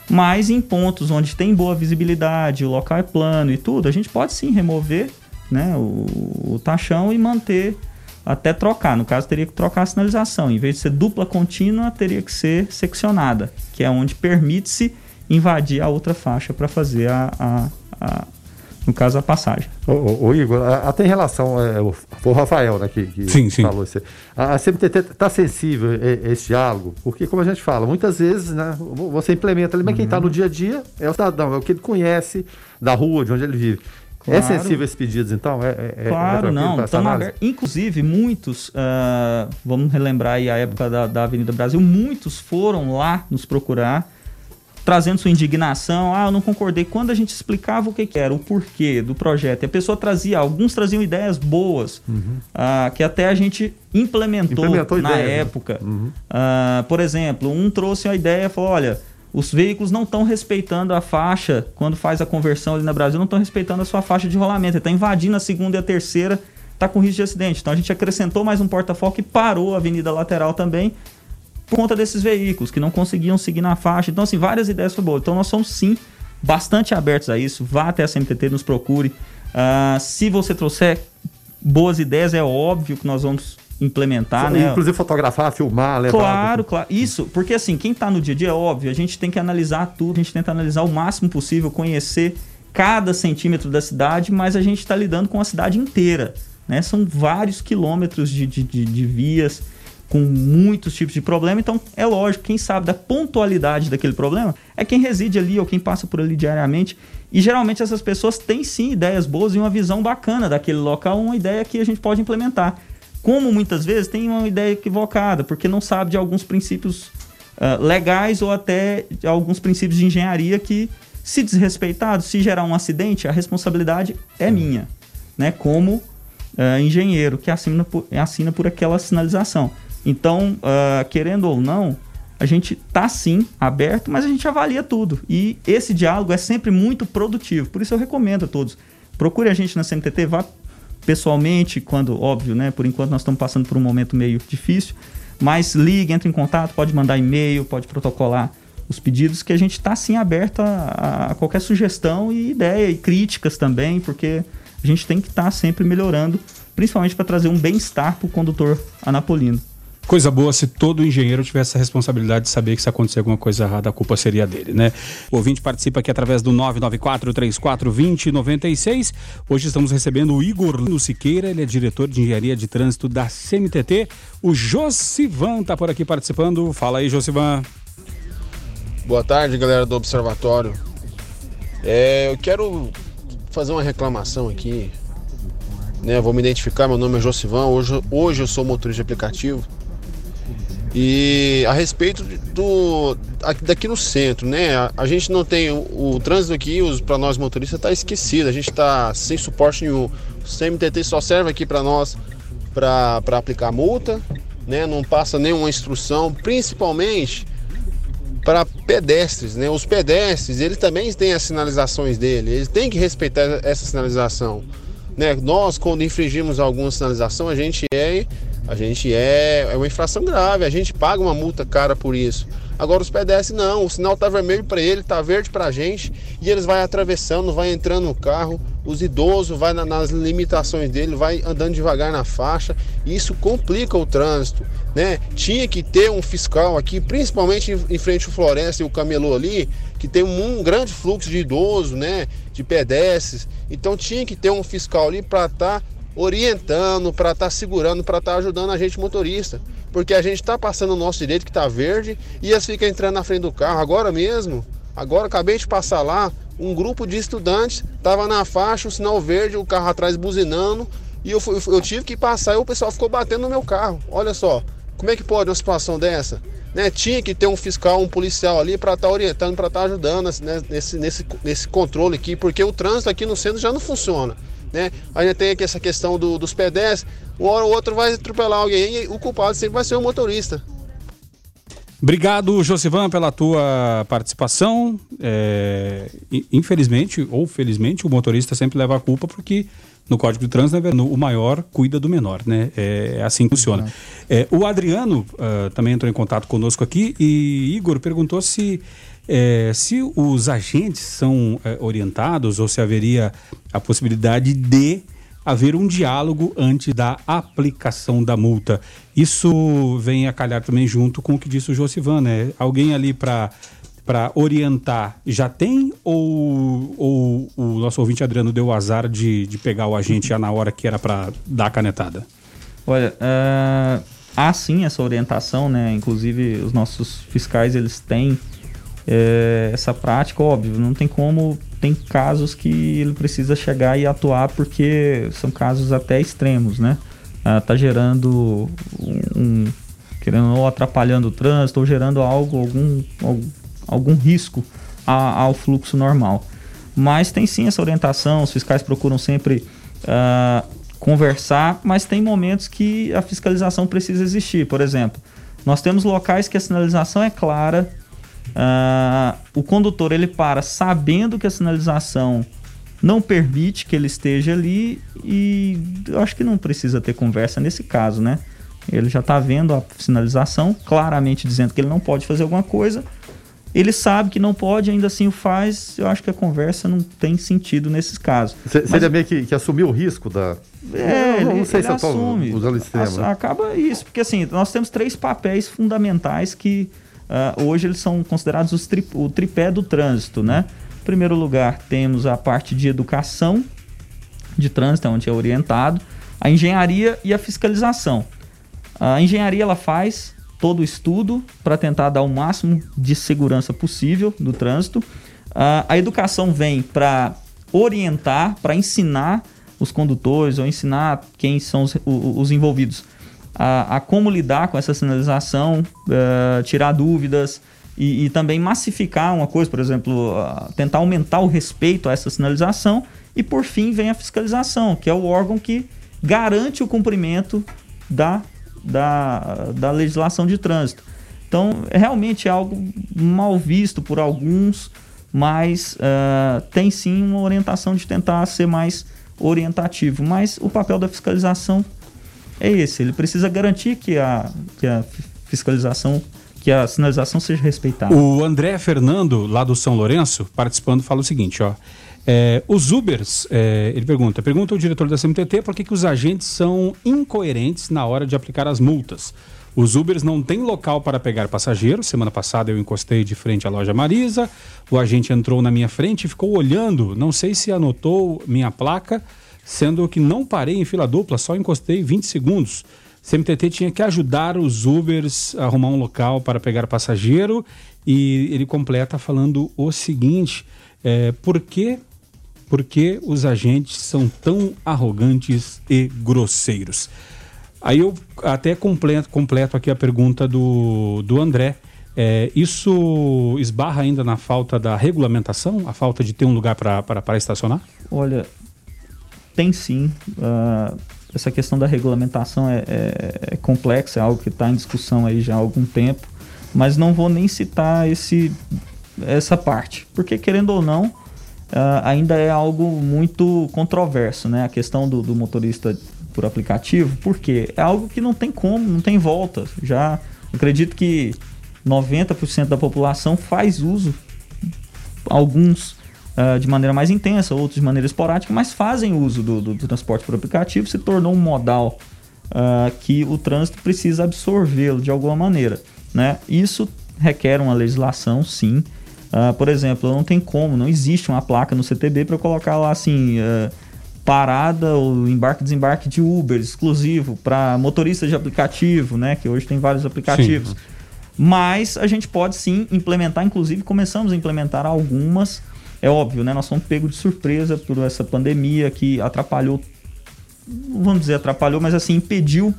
Mas em pontos onde tem boa visibilidade, o local é plano e tudo, a gente pode sim remover né, o, o tachão e manter até trocar. No caso, teria que trocar a sinalização. Em vez de ser dupla contínua, teria que ser seccionada, que é onde permite-se invadir a outra faixa para fazer a, a, a, no caso, a passagem. Ô, ô, Igor, até em relação, é, foi o Rafael né, que, que sim, sim. falou isso. A, a CMTT está sensível a, a esse diálogo, porque, como a gente fala, muitas vezes né, você implementa ali, mas uhum. quem está no dia a dia é o cidadão, é o que ele conhece da rua, de onde ele vive. É claro. É sensível esses pedidos, então? É, é, é claro, é não. Inclusive, muitos, uh, vamos relembrar aí a época da, da Avenida Brasil, muitos foram lá nos procurar, trazendo sua indignação. Ah, eu não concordei. Quando a gente explicava o que, que era, o porquê do projeto, e a pessoa trazia, alguns traziam ideias boas, uhum. uh, que até a gente implementou, implementou na ideia, né? época. Né? Uhum. Uh, por exemplo, um trouxe a ideia e falou: olha os veículos não estão respeitando a faixa, quando faz a conversão ali na Brasil, não estão respeitando a sua faixa de rolamento. Ele está invadindo a segunda e a terceira, está com risco de acidente. Então a gente acrescentou mais um porta-foco e parou a avenida lateral também por conta desses veículos que não conseguiam seguir na faixa. Então, assim, várias ideias foram boas. Então nós somos sim bastante abertos a isso. Vá até a CMTT, nos procure. Uh, se você trouxer boas ideias, é óbvio que nós vamos implementar, né? Inclusive fotografar, filmar, levar. Claro, claro. Isso, porque assim, quem está no dia a dia, é óbvio, a gente tem que analisar tudo, a gente tenta analisar o máximo possível, conhecer cada centímetro da cidade, mas a gente está lidando com a cidade inteira, né? São vários quilômetros de, de, de, de vias com muitos tipos de problema, então é lógico, quem sabe da pontualidade daquele problema é quem reside ali ou quem passa por ali diariamente. E geralmente essas pessoas têm sim ideias boas e uma visão bacana daquele local, uma ideia que a gente pode implementar como muitas vezes tem uma ideia equivocada, porque não sabe de alguns princípios uh, legais ou até de alguns princípios de engenharia que, se desrespeitado, se gerar um acidente, a responsabilidade é minha, né? Como uh, engenheiro que assina por, assina por aquela sinalização. Então, uh, querendo ou não, a gente tá sim aberto, mas a gente avalia tudo. E esse diálogo é sempre muito produtivo. Por isso eu recomendo a todos. Procure a gente na CMTT, vá pessoalmente, quando, óbvio, né? Por enquanto nós estamos passando por um momento meio difícil, mas ligue, entre em contato, pode mandar e-mail, pode protocolar os pedidos que a gente está sim aberto a, a, qualquer sugestão e ideia e críticas também, porque a gente tem que estar tá sempre melhorando, principalmente para trazer um bem-estar para o condutor anapolino. Coisa boa se todo engenheiro tivesse a responsabilidade de saber que se acontecer alguma coisa errada, a culpa seria dele, né? O ouvinte participa aqui através do 994-34-2096. Hoje estamos recebendo o Igor Lino Siqueira, ele é diretor de engenharia de trânsito da CMTT. O Josivan está por aqui participando. Fala aí, Josivan. Boa tarde, galera do Observatório. É, eu quero fazer uma reclamação aqui. Né, vou me identificar, meu nome é Josivan. Hoje, hoje eu sou motorista de aplicativo. E a respeito do daqui no centro, né? A, a gente não tem o, o trânsito aqui, para nós motoristas está esquecido. A gente está sem suporte nenhum. O CMTT só serve aqui para nós para aplicar multa, né? Não passa nenhuma instrução, principalmente para pedestres, né? Os pedestres, eles também têm as sinalizações dele, eles têm que respeitar essa sinalização, né? Nós quando infringimos alguma sinalização, a gente é a gente é, é uma infração grave, a gente paga uma multa cara por isso. Agora os pedestres não, o sinal tá vermelho para ele, tá verde para a gente e eles vai atravessando, vai entrando no carro, os idosos vai na, nas limitações dele, vai andando devagar na faixa, e isso complica o trânsito, né? Tinha que ter um fiscal aqui, principalmente em, em frente ao Floresta e o Camelô ali, que tem um, um grande fluxo de idosos, né, de pedestres. Então tinha que ter um fiscal ali para estar tá orientando, para estar tá segurando, para estar tá ajudando a gente motorista. Porque a gente está passando o nosso direito que está verde e eles ficam entrando na frente do carro. Agora mesmo, agora acabei de passar lá, um grupo de estudantes estava na faixa, o sinal verde, o carro atrás buzinando, e eu, fui, eu tive que passar e o pessoal ficou batendo no meu carro. Olha só, como é que pode uma situação dessa? Né, tinha que ter um fiscal, um policial ali para estar tá orientando, para estar tá ajudando né, nesse, nesse, nesse controle aqui, porque o trânsito aqui no centro já não funciona. Né? Ainda tem aqui essa questão do, dos pedestres, uma hora ou outra vai atropelar alguém e o culpado sempre vai ser o motorista. Obrigado, Josivan, pela tua participação. É, infelizmente ou felizmente, o motorista sempre leva a culpa porque no Código de Trânsito né, o maior cuida do menor, né? É, é assim que funciona. É, o Adriano uh, também entrou em contato conosco aqui e Igor perguntou se é, se os agentes são é, orientados ou se haveria a possibilidade de haver um diálogo antes da aplicação da multa. Isso vem a calhar também junto com o que disse o Josivan, né? Alguém ali para para orientar já tem ou, ou o nosso ouvinte Adriano deu o azar de, de pegar o agente já na hora que era para dar a canetada? Olha, uh, há sim essa orientação, né? Inclusive os nossos fiscais eles têm é, essa prática, óbvio, não tem como. Tem casos que ele precisa chegar e atuar porque são casos até extremos, né? Ah, tá gerando um, querendo ou atrapalhando o trânsito ou gerando algo, algum, algum, algum risco a, ao fluxo normal. Mas tem sim essa orientação, os fiscais procuram sempre uh, conversar, mas tem momentos que a fiscalização precisa existir. Por exemplo, nós temos locais que a sinalização é clara, Uh, o condutor ele para sabendo que a sinalização não permite que ele esteja ali e eu acho que não precisa ter conversa nesse caso, né? Ele já está vendo a sinalização claramente dizendo que ele não pode fazer alguma coisa. Ele sabe que não pode, ainda assim o faz. Eu acho que a conversa não tem sentido nesses casos. Seria Mas, meio que, que assumir o risco da. É, não, não sei se assume, usando esse termo. Né? Acaba isso, porque assim, nós temos três papéis fundamentais que Uh, hoje eles são considerados tri, o tripé do trânsito, né? Em primeiro lugar, temos a parte de educação de trânsito, onde é orientado, a engenharia e a fiscalização. A engenharia ela faz todo o estudo para tentar dar o máximo de segurança possível do trânsito. Uh, a educação vem para orientar, para ensinar os condutores ou ensinar quem são os, os envolvidos a, a como lidar com essa sinalização, uh, tirar dúvidas e, e, também massificar uma coisa, por exemplo, uh, tentar aumentar o respeito a essa sinalização. E por fim vem a fiscalização, que é o órgão que garante o cumprimento da, da, da legislação de trânsito. Então, realmente é algo mal visto por alguns, mas uh, tem sim uma orientação de tentar ser mais orientativo. Mas o papel da fiscalização é esse. Ele precisa garantir que a, que a fiscalização, que a sinalização seja respeitada. O André Fernando, lá do São Lourenço, participando, fala o seguinte, ó. É, os Ubers, é, ele pergunta, pergunta ao diretor da CMTT por que, que os agentes são incoerentes na hora de aplicar as multas. Os Ubers não têm local para pegar passageiros. Semana passada eu encostei de frente à loja Marisa. O agente entrou na minha frente e ficou olhando. Não sei se anotou minha placa, sendo que não parei em fila dupla, só encostei 20 segundos. CMTT tinha que ajudar os Ubers a arrumar um local para pegar passageiro. E ele completa falando o seguinte: é, por que por que os agentes são tão arrogantes e grosseiros? Aí eu até completo, completo aqui a pergunta do, do André. É, isso esbarra ainda na falta da regulamentação, a falta de ter um lugar para estacionar? Olha, tem sim. Uh, essa questão da regulamentação é, é, é complexa, é algo que está em discussão aí já há algum tempo, mas não vou nem citar esse, essa parte, porque querendo ou não, uh, ainda é algo muito controverso, né? A questão do, do motorista por aplicativo, porque é algo que não tem como, não tem volta. Já acredito que 90% da população faz uso, alguns uh, de maneira mais intensa, outros de maneira esporádica, mas fazem uso do, do, do transporte por aplicativo, se tornou um modal uh, que o trânsito precisa absorvê-lo de alguma maneira. Né? Isso requer uma legislação, sim. Uh, por exemplo, não tem como, não existe uma placa no CTB para colocar lá assim. Parada ou embarque desembarque de Uber exclusivo para motoristas de aplicativo, né? Que hoje tem vários aplicativos. Sim. Mas a gente pode sim implementar, inclusive começamos a implementar algumas. É óbvio, né? Nós fomos pegos de surpresa por essa pandemia que atrapalhou, vamos dizer atrapalhou, mas assim impediu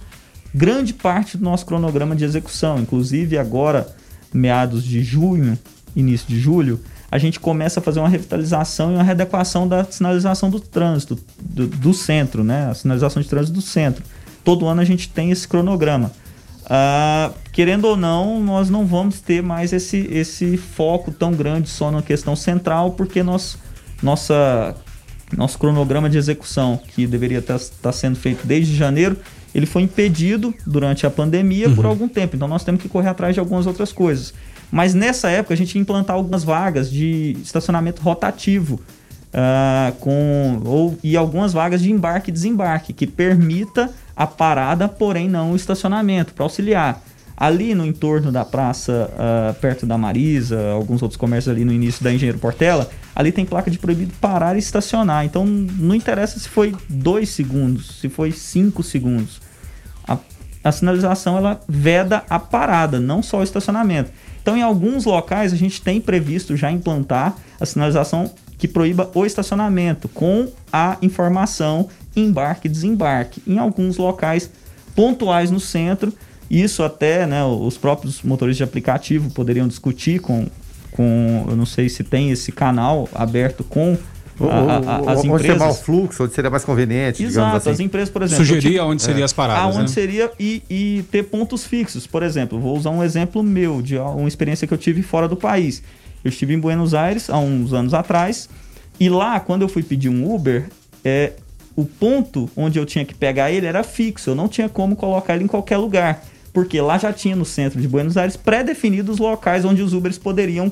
grande parte do nosso cronograma de execução. Inclusive agora, meados de junho, início de julho, a gente começa a fazer uma revitalização e uma readequação da sinalização do trânsito, do, do centro, né? A sinalização de trânsito do centro. Todo ano a gente tem esse cronograma. Uh, querendo ou não, nós não vamos ter mais esse, esse foco tão grande só na questão central, porque nós, nossa, nosso cronograma de execução, que deveria estar, estar sendo feito desde janeiro, ele foi impedido durante a pandemia uhum. por algum tempo. Então nós temos que correr atrás de algumas outras coisas. Mas nessa época a gente ia implantar algumas vagas de estacionamento rotativo. Uh, com, ou, e algumas vagas de embarque e desembarque, que permita a parada, porém não o estacionamento, para auxiliar. Ali no entorno da praça, uh, perto da Marisa, alguns outros comércios ali no início da Engenheiro Portela, ali tem placa de proibido parar e estacionar. Então não interessa se foi dois segundos, se foi cinco segundos. A, a sinalização ela veda a parada, não só o estacionamento. Então, em alguns locais, a gente tem previsto já implantar a sinalização que proíba o estacionamento com a informação embarque e desembarque. Em alguns locais pontuais no centro, isso até né, os próprios motoristas de aplicativo poderiam discutir com, com. Eu não sei se tem esse canal aberto com a, a, as onde empresas... seria mais fluxo, onde seria mais conveniente, Exato, assim. as empresas, por exemplo... Sugeria onde seriam é. as paradas, Aonde né? seria e, e ter pontos fixos. Por exemplo, vou usar um exemplo meu, de uma experiência que eu tive fora do país. Eu estive em Buenos Aires há uns anos atrás, e lá, quando eu fui pedir um Uber, é, o ponto onde eu tinha que pegar ele era fixo, eu não tinha como colocar ele em qualquer lugar. Porque lá já tinha no centro de Buenos Aires pré-definidos os locais onde os Ubers poderiam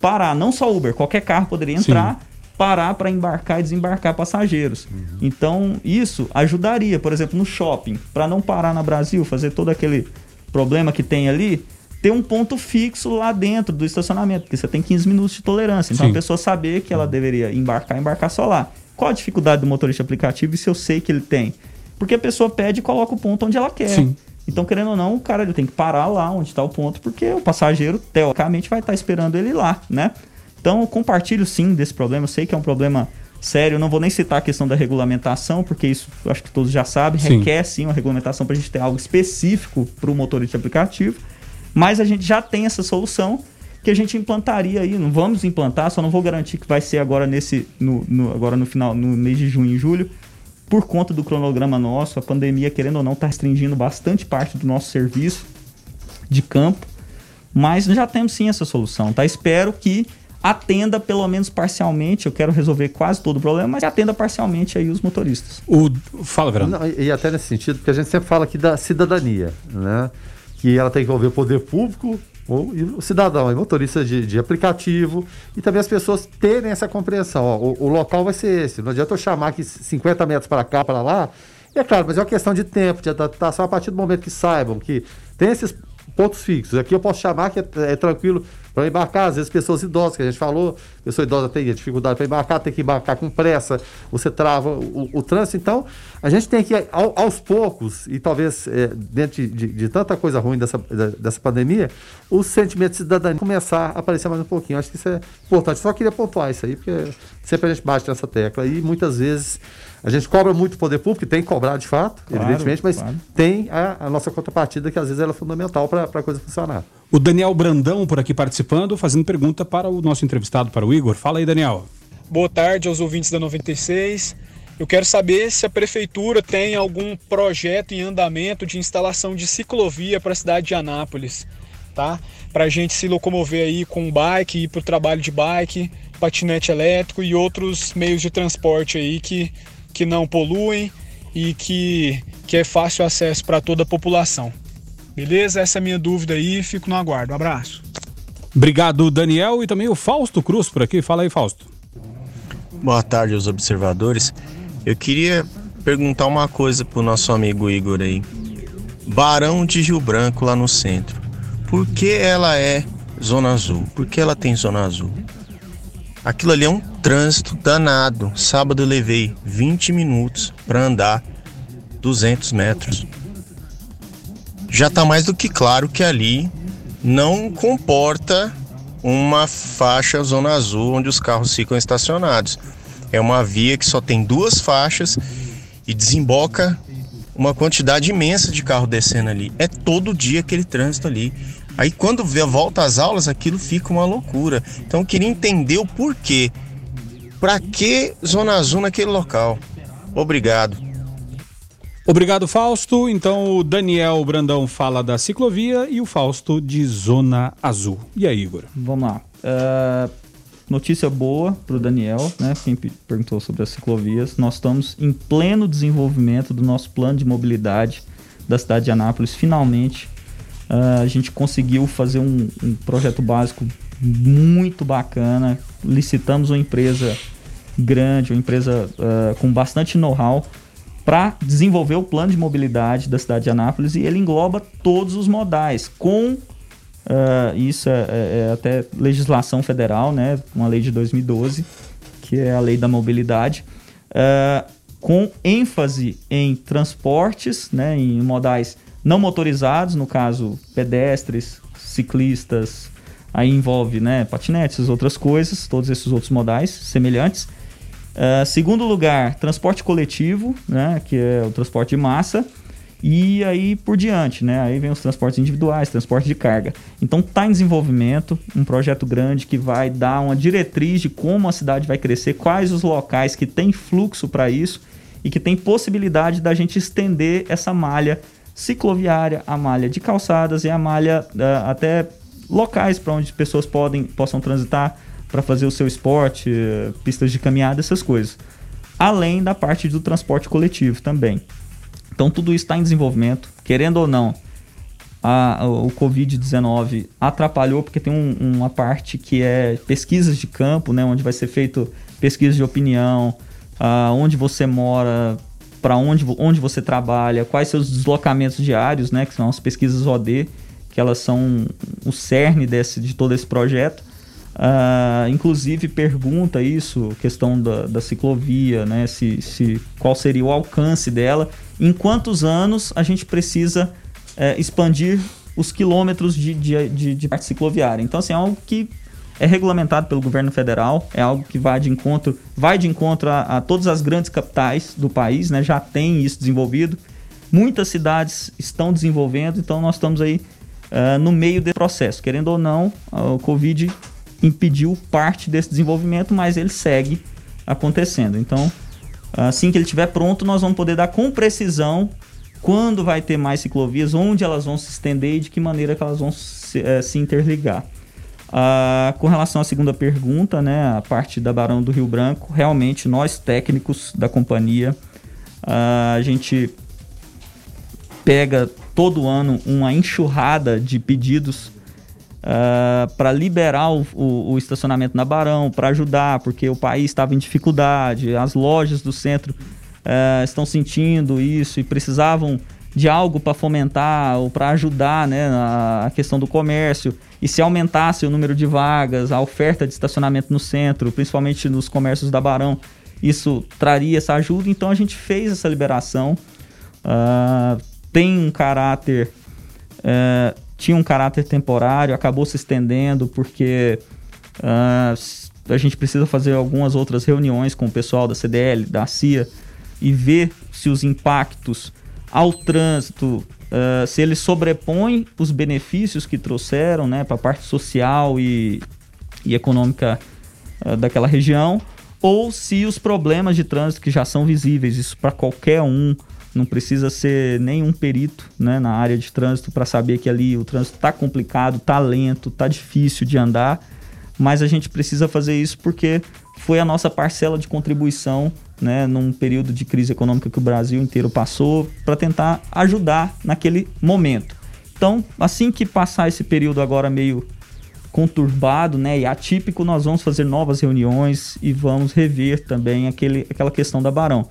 parar. Não só Uber, qualquer carro poderia entrar... Sim parar para embarcar e desembarcar passageiros. Uhum. Então, isso ajudaria, por exemplo, no shopping, para não parar no Brasil, fazer todo aquele problema que tem ali, ter um ponto fixo lá dentro do estacionamento, porque você tem 15 minutos de tolerância. Então, Sim. a pessoa saber que ela deveria embarcar, embarcar só lá. Qual a dificuldade do motorista aplicativo e se eu sei que ele tem? Porque a pessoa pede e coloca o ponto onde ela quer. Sim. Então, querendo ou não, o cara ele tem que parar lá onde está o ponto, porque o passageiro, teoricamente, vai estar tá esperando ele lá, né? Então, eu compartilho sim desse problema. Eu sei que é um problema sério. Eu não vou nem citar a questão da regulamentação, porque isso acho que todos já sabem. Sim. Requer sim uma regulamentação para a gente ter algo específico para o motorista aplicativo. Mas a gente já tem essa solução que a gente implantaria aí. Não vamos implantar, só não vou garantir que vai ser agora nesse, no, no, agora no final, no mês de junho e julho, por conta do cronograma nosso. A pandemia, querendo ou não, está restringindo bastante parte do nosso serviço de campo. Mas já temos sim essa solução, tá? Espero que atenda pelo menos parcialmente. Eu quero resolver quase todo o problema, mas atenda parcialmente aí os motoristas. O... Fala, Verano. E até nesse sentido, porque a gente sempre fala aqui da cidadania, né? Que ela tem que envolver o poder público o, cidadão, o motorista de, de, aplicativo e também as pessoas terem essa compreensão. Ó, o, o, local vai ser esse. Não adianta eu chamar aqui 50 metros para cá, para lá. E é claro, mas é uma questão de tempo, de adaptação a partir do momento que saibam que tem esses pontos fixos. Aqui eu posso chamar que é, é tranquilo para embarcar, às vezes pessoas idosas, que a gente falou, pessoa idosa tem dificuldade para embarcar, tem que embarcar com pressa, você trava o, o trânsito. Então, a gente tem que, ao, aos poucos, e talvez é, dentro de, de, de, tanta coisa ruim dessa, dessa pandemia, o sentimento de cidadania começar a aparecer mais um pouquinho. Acho que isso é importante. Só queria pontuar isso aí, porque sempre a gente bate nessa tecla. E muitas vezes a gente cobra muito o poder público, tem que cobrar de fato, claro, evidentemente, mas claro. tem a, a, nossa contrapartida que às vezes ela é fundamental para a coisa funcionar. O Daniel Brandão por aqui participando, fazendo pergunta para o nosso entrevistado, para o Igor. Fala aí, Daniel. Boa tarde aos ouvintes da 96. Eu quero saber se a prefeitura tem algum projeto em andamento de instalação de ciclovia para a cidade de Anápolis, tá? Para a gente se locomover aí com bike, ir para o trabalho de bike, patinete elétrico e outros meios de transporte aí que que não poluem e que, que é fácil acesso para toda a população. Beleza? Essa é a minha dúvida aí, fico no aguardo. Um abraço. Obrigado, Daniel, e também o Fausto Cruz por aqui. Fala aí, Fausto. Boa tarde aos observadores. Eu queria perguntar uma coisa pro nosso amigo Igor aí. Barão de Rio Branco lá no centro. Por que ela é zona azul? Por que ela tem zona azul? Aquilo ali é um trânsito danado. Sábado eu levei 20 minutos para andar 200 metros. Já está mais do que claro que ali não comporta uma faixa zona azul onde os carros ficam estacionados. É uma via que só tem duas faixas e desemboca uma quantidade imensa de carro descendo ali. É todo dia aquele trânsito ali. Aí quando vê volta às aulas, aquilo fica uma loucura. Então eu queria entender o porquê. Para que Zona Azul naquele local? Obrigado. Obrigado, Fausto. Então o Daniel Brandão fala da ciclovia e o Fausto de Zona Azul. E aí, Igor? Vamos lá. Uh, notícia boa para o Daniel, né? Quem perguntou sobre as ciclovias. Nós estamos em pleno desenvolvimento do nosso plano de mobilidade da cidade de Anápolis. Finalmente, Uh, a gente conseguiu fazer um, um, projeto básico muito bacana. Licitamos uma empresa grande, uma empresa uh, com bastante know-how para desenvolver o plano de mobilidade da cidade de Anápolis e ele engloba todos os modais, com uh, isso é, é, é, até legislação federal, né, uma lei de 2012, que é a lei da mobilidade, com ênfase em transportes, né, em modais não motorizados, no caso pedestres, ciclistas, aí envolve né, patinetes, outras coisas, todos esses outros modais semelhantes. Uh, segundo lugar, transporte coletivo, né, que é o transporte de massa. E aí por diante, né? Aí vem os transportes individuais, transporte de carga. Então está em desenvolvimento um projeto grande que vai dar uma diretriz de como a cidade vai crescer, quais os locais que tem fluxo para isso e que tem possibilidade da gente estender essa malha cicloviária, a malha de calçadas e a malha uh, até locais para onde pessoas podem, possam transitar para fazer o seu esporte, uh, pistas de caminhada, essas coisas. Além da parte do transporte coletivo também. Então tudo isso está em desenvolvimento, querendo ou não. A, o Covid-19 atrapalhou porque tem um, uma parte que é pesquisas de campo, né, onde vai ser feito pesquisa de opinião, uh, onde você mora, para onde, onde você trabalha, quais seus deslocamentos diários, né, que são as pesquisas OD, que elas são o cerne desse, de todo esse projeto. Uh, inclusive pergunta isso, questão da, da ciclovia, né, se, se, qual seria o alcance dela, em quantos anos a gente precisa é, expandir os quilômetros de, de, de, de parte cicloviária. Então, assim, é algo que é regulamentado pelo governo federal, é algo que vai de encontro, vai de encontro a, a todas as grandes capitais do país, né? Já tem isso desenvolvido. Muitas cidades estão desenvolvendo, então nós estamos aí uh, no meio desse processo. Querendo ou não, o Covid impediu parte desse desenvolvimento, mas ele segue acontecendo. Então, assim que ele estiver pronto, nós vamos poder dar com precisão quando vai ter mais ciclovias, onde elas vão se estender e de que maneira que elas vão se, uh, se interligar. Ah, com relação à segunda pergunta, né, a parte da Barão do Rio Branco, realmente nós técnicos da companhia, ah, a gente pega todo ano uma enxurrada de pedidos uh, para liberar o, o, o, estacionamento na Barão, para ajudar, porque o país estava em dificuldade, as lojas do centro uh, estão sentindo isso e precisavam de algo para fomentar ou para ajudar né, a questão do comércio. E se aumentasse o número de vagas, a oferta de estacionamento no centro, principalmente nos comércios da Barão, isso traria essa ajuda. Então a gente fez essa liberação. Uh, tem um caráter uh, tinha um caráter temporário, acabou se estendendo porque uh, a gente precisa fazer algumas outras reuniões com o pessoal da CDL, da CIA e ver se os impactos ao trânsito, uh, se eles sobrepõem os benefícios que trouxeram né, para a parte social e, e econômica uh, daquela região, ou se os problemas de trânsito que já são visíveis, isso para qualquer um, não precisa ser nenhum perito né, na área de trânsito para saber que ali o trânsito está complicado, está lento, está difícil de andar, mas a gente precisa fazer isso porque foi a nossa parcela de contribuição né, num período de crise econômica que o Brasil inteiro passou para tentar ajudar naquele momento. Então, assim que passar esse período agora meio conturbado né, e atípico, nós vamos fazer novas reuniões e vamos rever também aquele, aquela questão da Barão.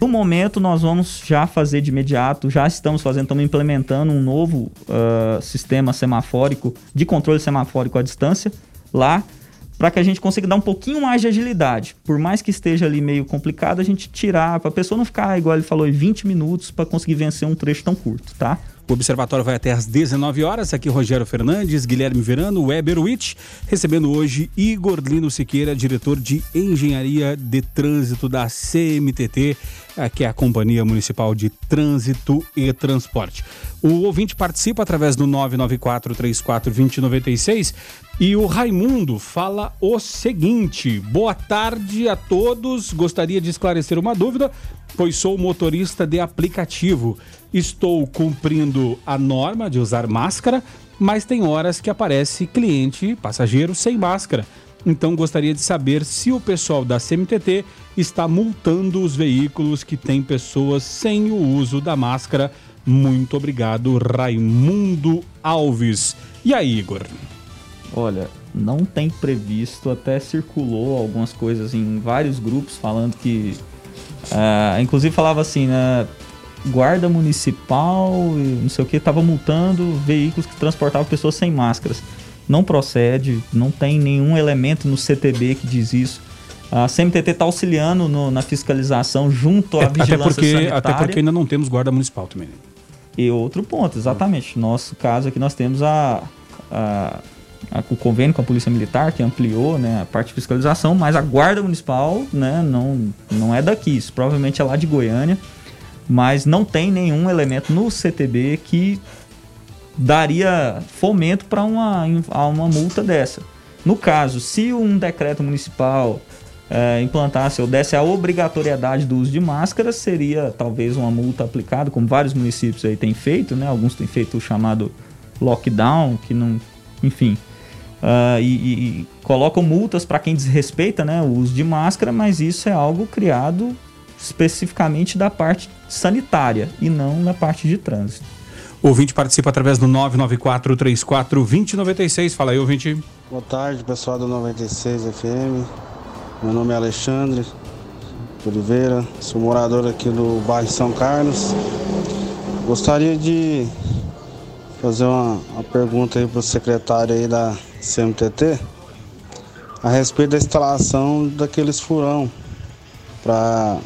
No momento, nós vamos já fazer de imediato, já estamos fazendo, estamos implementando um novo uh, sistema semafórico, de controle semafórico à distância, lá, para que a gente consiga dar um pouquinho mais de agilidade. Por mais que esteja ali meio complicado, a gente tirar, para a pessoa não ficar, igual ele falou, 20 minutos para conseguir vencer um trecho tão curto, tá? O Observatório vai até às 19 horas. Aqui Rogério Fernandes, Guilherme Verano, Weber Witt, recebendo hoje Igor Lino Siqueira, diretor de Engenharia de Trânsito da CMTT, que é a Companhia Municipal de Trânsito e Transporte. O ouvinte participa através do 994 34 2096 e o Raimundo fala o seguinte: Boa tarde a todos. Gostaria de esclarecer uma dúvida, pois sou motorista de aplicativo estou cumprindo a norma de usar máscara, mas tem horas que aparece cliente, passageiro sem máscara. Então gostaria de saber se o pessoal da CMTT está multando os veículos que têm pessoas sem o uso da máscara. Muito obrigado, Raimundo Alves. E aí, Igor? Olha, não tem previsto, até circulou algumas coisas em vários grupos falando que. Uh, inclusive falava assim, né? guarda municipal e não sei o que estava multando veículos que transportavam pessoas sem máscaras. Não procede, não tem nenhum elemento no CTB que diz isso. A CMTT está auxiliando no, na fiscalização junto à é, vigilância até porque, sanitária. Até porque ainda não temos guarda municipal também. E outro ponto, exatamente. Nosso caso aqui nós temos a, a, a, o convênio com a Polícia Militar que ampliou né, a parte de fiscalização, mas a guarda municipal né, não, não é daqui. Isso provavelmente é lá de Goiânia mas não tem nenhum elemento no CTB que daria fomento para uma, uma multa dessa. No caso, se um decreto municipal é, implantasse ou desse a obrigatoriedade do uso de máscara, seria talvez uma multa aplicada, como vários municípios aí têm feito, né? Alguns têm feito o chamado lockdown, que não, enfim, uh, e, e, colocam multas para quem desrespeita, né, o uso de máscara, mas isso é algo criado especificamente da parte sanitária e não na parte de trânsito. Ouvinte participa através do 994-34-2096. Fala aí, ouvinte. Boa tarde, pessoal do 96 FM. Meu nome é Alexandre Oliveira, sou morador aqui do bairro São Carlos. Gostaria de fazer uma, uma pergunta aí para o secretário aí da CMTT a respeito da instalação daqueles furão para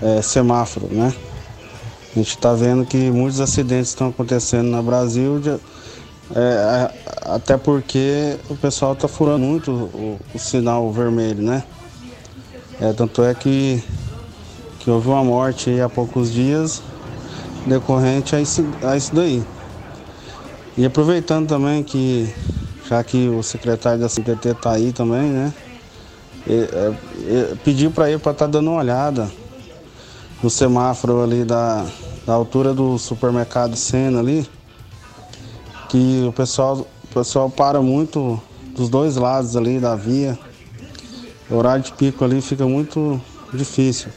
é, semáforo, né? A gente está vendo que muitos acidentes estão acontecendo no Brasil, de, é, até porque o pessoal está furando muito o, o, sinal vermelho, né? É, tanto é que, que houve uma morte há poucos dias decorrente a isso, a isso daí. E aproveitando também que, já que o secretário da CPT está aí também, né? É, pediu para ele para estar tá dando uma olhada no semáforo ali da, da altura do supermercado Sena ali, que o pessoal, o pessoal para muito dos dois lados ali da via. O horário de pico ali fica muito difícil.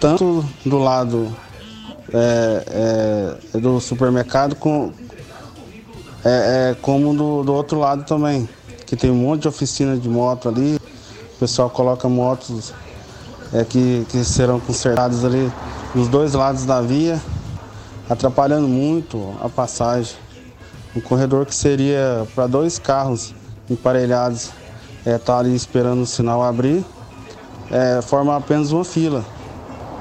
Tanto do lado é, é, do supermercado com, é, é como do, do outro lado também, que tem um monte de oficina de moto ali, o pessoal coloca motos é, que, que serão consertadas ali dos dois lados da via, atrapalhando muito a passagem. Um corredor que seria para dois carros emparelhados, é, tá ali esperando o sinal abrir, é, forma apenas uma fila,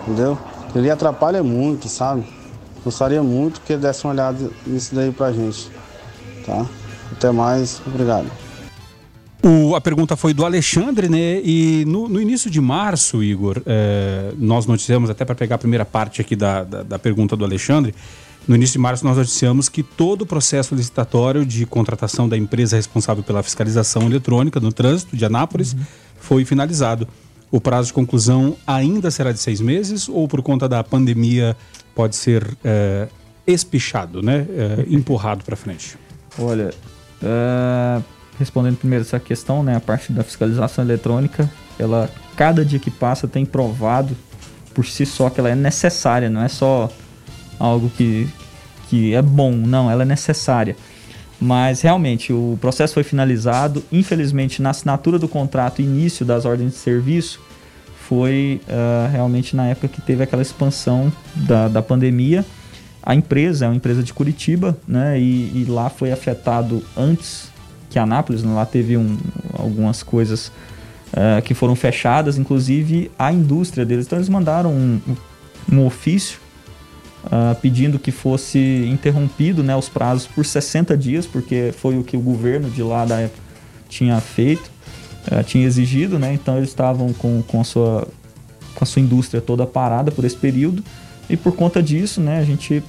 entendeu? Ele atrapalha muito, sabe? Gostaria muito que desse uma olhada nisso daí pra gente, tá? Até mais, obrigado. O, a pergunta foi do Alexandre, né? E no, no início de março, Igor, é, nós noticiamos, até para pegar a primeira parte aqui da, da, da, pergunta do Alexandre, no início de março nós noticiamos que todo o processo licitatório de contratação da empresa responsável pela fiscalização eletrônica no trânsito de Anápolis uhum. foi finalizado. O prazo de conclusão ainda será de seis meses ou por conta da pandemia pode ser é, espichado, né? É, empurrado para frente? Olha, uh, respondendo primeiro essa questão, né? A parte da fiscalização eletrônica, ela cada dia que passa tem provado por si só que ela é necessária, não é só algo que, que é bom, não, ela é necessária. Mas realmente o processo foi finalizado. Infelizmente, na assinatura do contrato, início das ordens de serviço, foi uh, realmente na época que teve aquela expansão da, da pandemia. A empresa é uma empresa de Curitiba, né? E, e lá foi afetado antes que Anápolis, né? lá teve um, algumas coisas uh, que foram fechadas, inclusive a indústria deles. Então eles mandaram um, um ofício uh, pedindo que fosse interrompido né, os prazos por 60 dias, porque foi o que o governo de lá da época tinha feito, uh, tinha exigido, né? Então eles estavam com, com, a sua, com a sua indústria toda parada por esse período e por conta disso, né, a gente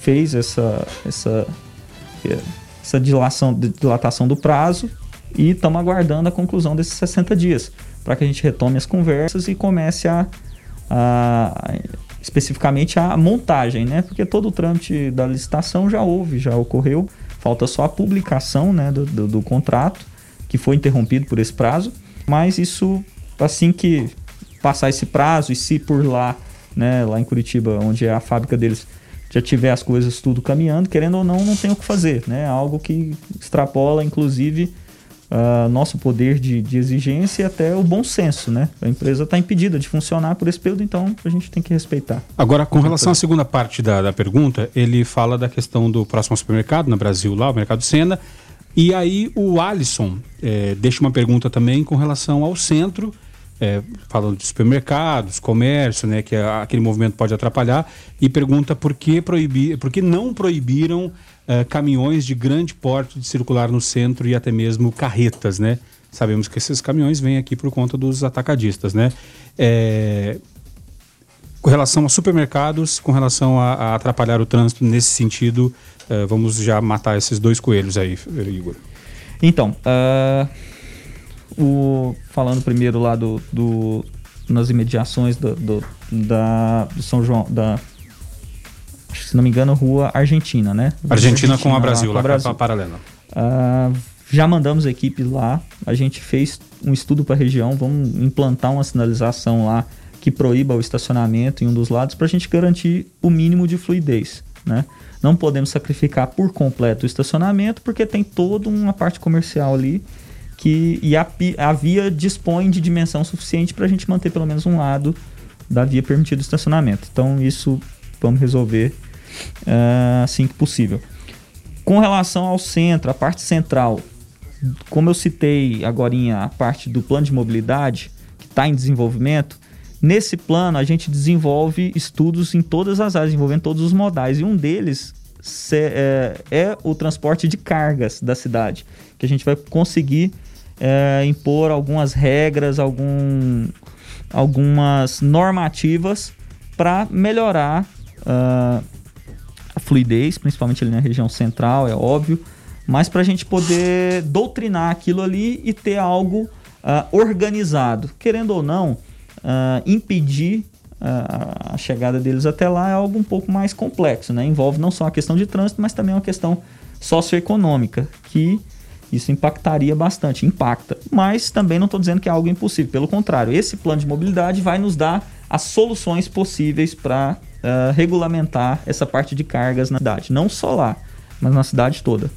fez essa, essa, essa dilação, dilatação do prazo e estamos aguardando a conclusão desses 60 dias para que a gente retome as conversas e comece a, a especificamente a montagem, né? Porque todo o trâmite da licitação já houve, já ocorreu, falta só a publicação né, do, do, do contrato, que foi interrompido por esse prazo, mas isso, assim que passar esse prazo e se por lá, né, lá em Curitiba, onde é a fábrica deles, já tiver as coisas tudo caminhando, querendo ou não, não tem o que fazer, né? Algo que extrapola, inclusive, uh, nosso poder de, de, exigência e até o bom senso, né? A empresa está impedida de funcionar por esse período, então a gente tem que respeitar. Agora, com relação à segunda parte da, da pergunta, ele fala da questão do próximo supermercado no Brasil, lá, o Mercado Sena. E aí o Alisson é, deixa uma pergunta também com relação ao centro, é, falando de supermercados, comércio, né, que aquele movimento pode atrapalhar, e pergunta por que, proibir, por que não proibiram uh, caminhões de grande porte de circular no centro e até mesmo carretas, né? Sabemos que esses caminhões vêm aqui por conta dos atacadistas, né? É, com relação a supermercados, com relação a, a atrapalhar o trânsito nesse sentido, uh, vamos já matar esses dois coelhos aí, Igor. Então, uh, o, falando primeiro lá do, do nas imediações do, do, da, do São João, da se não me engano, rua Argentina, né? Argentina, Argentina com a Brasil, lá, lá Brasil. paralela. Uh, já mandamos a equipe lá, a gente fez um estudo para a região, vamos implantar uma sinalização lá que proíba o estacionamento em um dos lados para a gente garantir o mínimo de fluidez, né? Não podemos sacrificar por completo o estacionamento porque tem toda uma parte comercial ali que e a, a via dispõe de dimensão suficiente para a gente manter pelo menos um lado da via permitido estacionamento. Então isso vamos resolver uh, assim que possível. Com relação ao centro, a parte central, como eu citei agora a parte do plano de mobilidade, que está em desenvolvimento, nesse plano a gente desenvolve estudos em todas as áreas, envolvendo todos os modais, e um deles é, é o transporte de cargas da cidade, que a gente vai conseguir é, impor algumas regras, algum, algumas normativas para melhorar uh, a fluidez, principalmente ali na região central, é óbvio, mas para a gente poder doutrinar aquilo ali e ter algo uh, organizado. Querendo ou não, uh, impedir a chegada deles até lá é algo um pouco mais complexo, né? Envolve não só a questão de trânsito, mas também uma questão socioeconômica, que isso impactaria bastante, impacta. Mas também não estou dizendo que é algo impossível, pelo contrário, esse plano de mobilidade vai nos dar as soluções possíveis para uh, regulamentar essa parte de cargas na cidade. Não só lá, mas na cidade toda.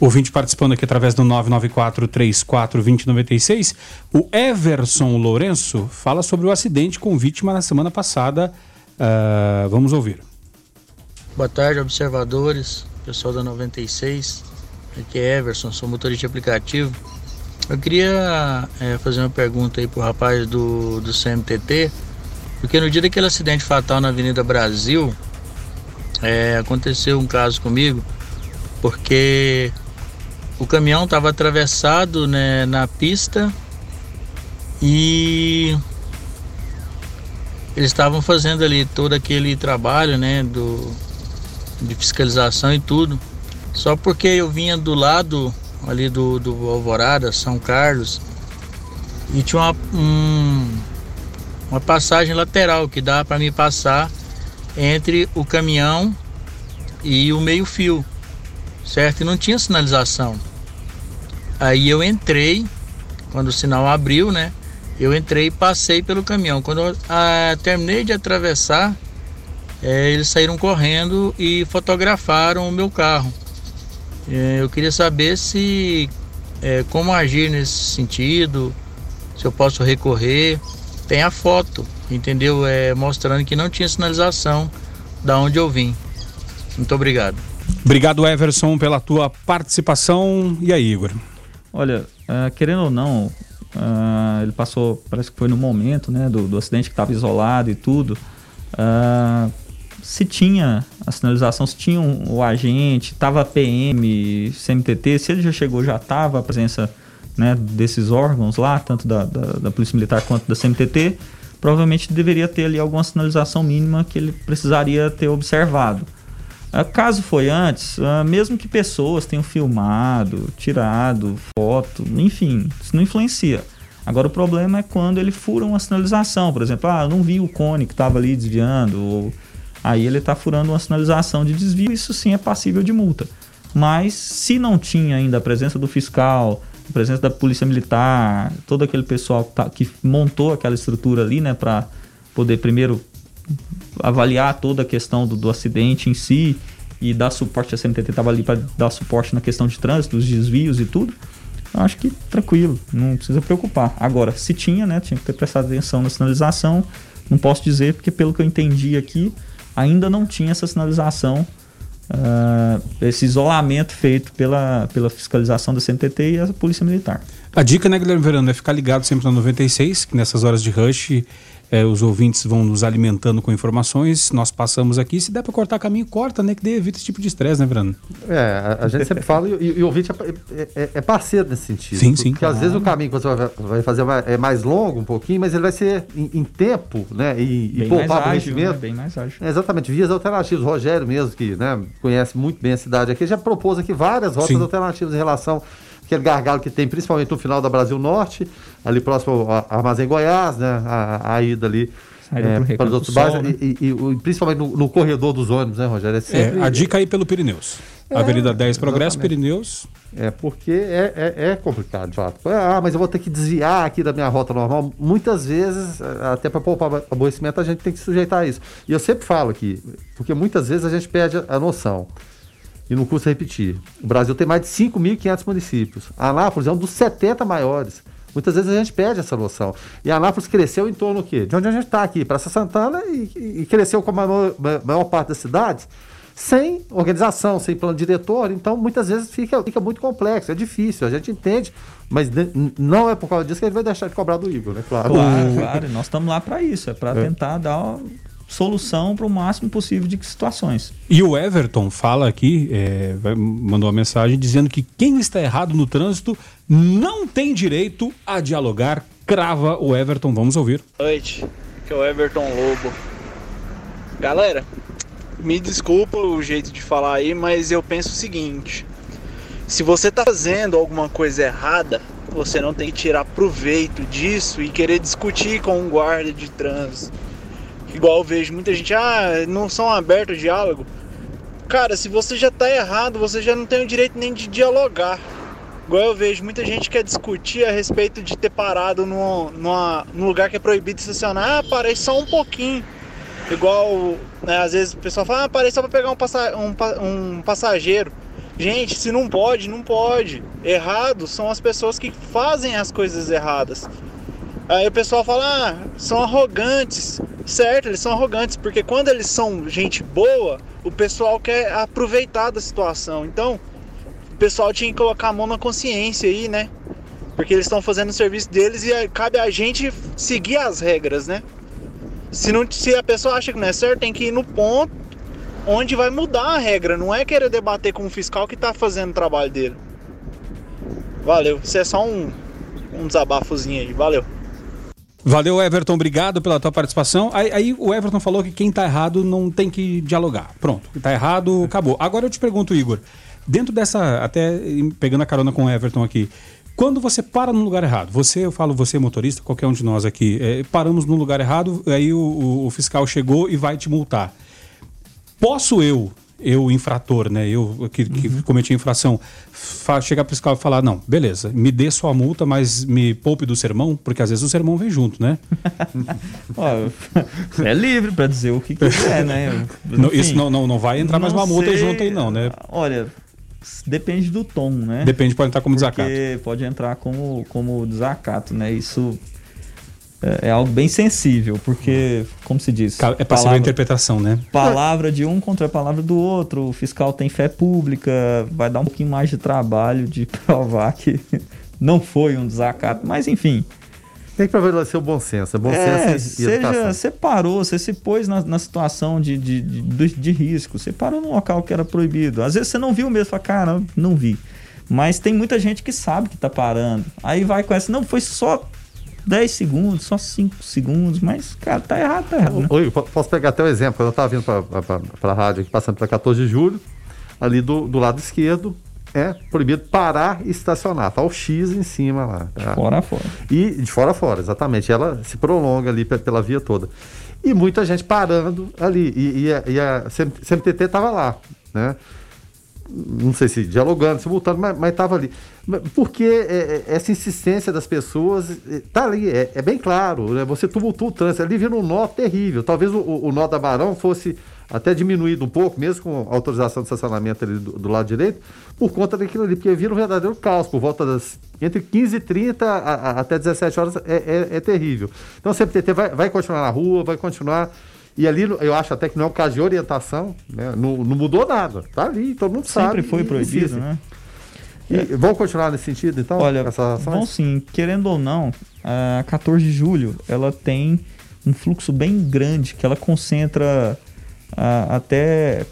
Ouvinte participando aqui através do 994-34-2096. O Everson Lourenço fala sobre o acidente com vítima na semana passada. Uh, vamos ouvir. Boa tarde, observadores, pessoal da 96. Aqui é Everson, sou motorista de aplicativo. Eu queria é, fazer uma pergunta aí pro rapaz do, do CMTT, porque no dia daquele acidente fatal na Avenida Brasil, é, aconteceu um caso comigo, porque o caminhão estava atravessado né, na pista e eles estavam fazendo ali todo aquele trabalho né, do, de fiscalização e tudo. Só porque eu vinha do lado ali do, do Alvorada, São Carlos, e tinha uma, um, uma passagem lateral que dá para me passar entre o caminhão e o meio-fio, certo? E não tinha sinalização. Aí eu entrei, quando o sinal abriu, né? Eu entrei e passei pelo caminhão. Quando eu ah, terminei de atravessar, é, eles saíram correndo e fotografaram o meu carro. É, eu queria saber se é, como agir nesse sentido, se eu posso recorrer. Tem a foto, entendeu? É, mostrando que não tinha sinalização da onde eu vim. Muito obrigado. Obrigado, Everson, pela tua participação. E aí, Igor? Olha, uh, querendo ou não, uh, ele passou, parece que foi no momento né, do, do acidente que estava isolado e tudo. Uh, se tinha a sinalização, se tinha um, o agente, estava PM, CMTT, se ele já chegou, já estava a presença né, desses órgãos lá, tanto da, da, da, Polícia Militar quanto da CMTT, provavelmente deveria ter ali alguma sinalização mínima que ele precisaria ter observado. Uh, caso foi antes, uh, mesmo que pessoas tenham filmado, tirado foto, enfim, isso não influencia. Agora o problema é quando ele fura uma sinalização, por exemplo, ah, eu não vi o cone que estava ali desviando, ou aí ele está furando uma sinalização de desvio, isso sim é passível de multa. Mas se não tinha ainda a presença do fiscal, a presença da polícia militar, todo aquele pessoal que, tá, que montou aquela estrutura ali, né, para poder primeiro avaliar toda a questão do, do acidente em si e dar suporte, a CNTT estava ali para dar suporte na questão de trânsito, os desvios e tudo, acho que tranquilo, não precisa preocupar. Agora, se tinha, né, tinha que ter prestado atenção na sinalização, não posso dizer, porque pelo que eu entendi aqui, ainda não tinha essa sinalização, uh, esse isolamento feito pela, pela fiscalização da CNTT e a Polícia Militar. A dica, né, Guilherme Verano, é ficar ligado sempre na 96, que nessas horas de rush é, os ouvintes vão nos alimentando com informações, nós passamos aqui, se der para cortar caminho, corta, né, que dê, evita esse tipo de estresse, né, Verano? É, a, a gente sempre fala e, e, o ouvinte é, é, é, parceiro nesse sentido. Sim, sim. Porque às vezes o caminho que você vai, vai fazer é mais longo um pouquinho, mas ele vai ser em, em tempo, né, e, e poupar aborrecimento. Né? Bem mais ágil. É, exatamente, vias alternativas. O Rogério mesmo, que né, conhece muito bem a cidade aqui, já propôs aqui várias rotas sim. alternativas em relação aquele gargalo que tem principalmente no final da Brasil Norte, ali próximo ao Armazém Goiás, né, a, a ida ali é, para os outros bairros, né? e, e, e, principalmente no, no, corredor dos ônibus, né, Rogério? É, sempre... é a dica aí pelo Pirineus. É, Avenida 10 Progresso, exatamente. Pirineus. É, porque é, é, é, complicado, de fato. Ah, mas eu vou ter que desviar aqui da minha rota normal. Muitas vezes, até para poupar aborrecimento, a gente tem que sujeitar a isso. E eu sempre falo aqui, porque muitas vezes a gente perde a noção. E não custa repetir. O Brasil tem mais de 5.500 municípios. A Anápolis é um dos 70 maiores. Muitas vezes a gente perde essa noção. E a Anápolis cresceu em torno do quê? De onde a gente está aqui, Praça Santana, e, e cresceu como a maior, maior, parte das cidades, sem organização, sem plano diretor. Então, muitas vezes fica, fica muito complexo, é difícil, a gente entende, mas não é por causa disso que a gente vai deixar de cobrar do Igor, né? Claro, claro, claro. nós estamos lá para isso, é para é. tentar dar solução para o máximo possível de situações. E o Everton fala aqui, é, mandou uma mensagem dizendo que quem está errado no trânsito não tem direito a dialogar. Crava o Everton, vamos ouvir. Boa noite, que é o Everton Lobo. Galera, me desculpa o jeito de falar aí, mas eu penso o seguinte: se você está fazendo alguma coisa errada, você não tem que tirar proveito disso e querer discutir com um guarda de trânsito Igual eu vejo muita gente, ah, não são abertos ao diálogo. Cara, se você já tá errado, você já não tem o direito nem de dialogar. Igual eu vejo muita gente quer discutir a respeito de ter parado num, numa, num lugar que é proibido estacionar. Ah, parei só um pouquinho. Igual, né, às vezes o pessoal fala, ah, parei só pra pegar um, passa, um, um passageiro. Gente, se não pode, não pode. Errado são as pessoas que fazem as coisas erradas. Aí o pessoal fala, ah, são arrogantes. Certo, eles são arrogantes, porque quando eles são gente boa, o pessoal quer aproveitar da situação. Então, o pessoal tinha que colocar a mão na consciência aí, né? Porque eles estão fazendo o serviço deles e cabe a gente seguir as regras, né? Se, não, se a pessoa acha que não é certo, tem que ir no ponto onde vai mudar a regra. Não é querer debater com o fiscal que está fazendo o trabalho dele. Valeu. Isso é só um, um desabafozinho aí. Valeu. Valeu, Everton. Obrigado pela tua participação. Aí, aí, o Everton falou que quem tá errado não tem que dialogar. Pronto. Tá errado, acabou. Agora eu te pergunto, Igor. Dentro dessa, até pegando a carona com o Everton aqui, quando você para no lugar errado, você, eu falo você motorista, qualquer um de nós aqui, é, paramos no lugar errado, aí o, o, o, fiscal chegou e vai te multar. Posso eu, eu infrator, né, eu que, que uhum. cometi infração, chegar para o fiscal e falar, não, beleza, me dê sua multa, mas me poupe do sermão, porque às vezes o sermão vem junto, né? é livre para dizer o que quiser, né? Não, isso não, não, não vai entrar mais uma multa junto aí não, né? Olha, depende do tom, né? Depende, pode entrar como Porque desacato. Pode entrar como, como desacato, né? Isso é, é algo bem sensível, porque, como se diz... É passiva a interpretação, né? Palavra de um contra a palavra do outro, o fiscal tem fé pública, vai dar um pouquinho mais de trabalho de provar que não foi um desacato, mas enfim... Tem que prevalecer o bom senso, é bom é, senso e seja, Você parou, você se pôs na, na situação de, de, de, de, risco, você parou num local que era proibido. Às vezes você não viu mesmo, fala, cara, não vi. Mas tem muita gente que sabe que tá parando. Aí vai com essa, não, foi só 10 segundos, só 5 segundos, mas, cara, tá errado, tá errado. Né? Oi, posso pegar até o um exemplo, quando eu tava vindo para a rádio aqui, passando para 14 de julho, ali do, do lado esquerdo, é proibido parar e estacionar. Tá o X em cima lá. Tá? De fora a fora. E de fora a fora, exatamente. Ela se prolonga ali pela via toda. E muita gente parando ali. E, e a, e a CMTT estava lá, né? Não sei se dialogando, se voltando, mas estava ali. Porque é, é, essa insistência das pessoas está ali, é, é, bem claro. Né? Você tumultua o trânsito. Ali vira um nó terrível. Talvez o, o nó da Barão fosse até diminuído um pouco, mesmo com autorização de estacionamento ali do, do, lado direito, por conta daquilo ali, porque vira um verdadeiro caos, por volta das entre 15 e 30 a, a, até 17 horas é, é, é, terrível. Então o CPTT vai, vai continuar na rua, vai continuar. E ali eu acho até que não é um caso de orientação, né? não, não mudou nada. Tá ali, todo mundo Sempre sabe. Sempre foi proibido, existe. né? E é. vão continuar nesse sentido, então? Olha, vão sim. Querendo ou não, a 14 de julho, ela tem um fluxo bem grande, que ela concentra até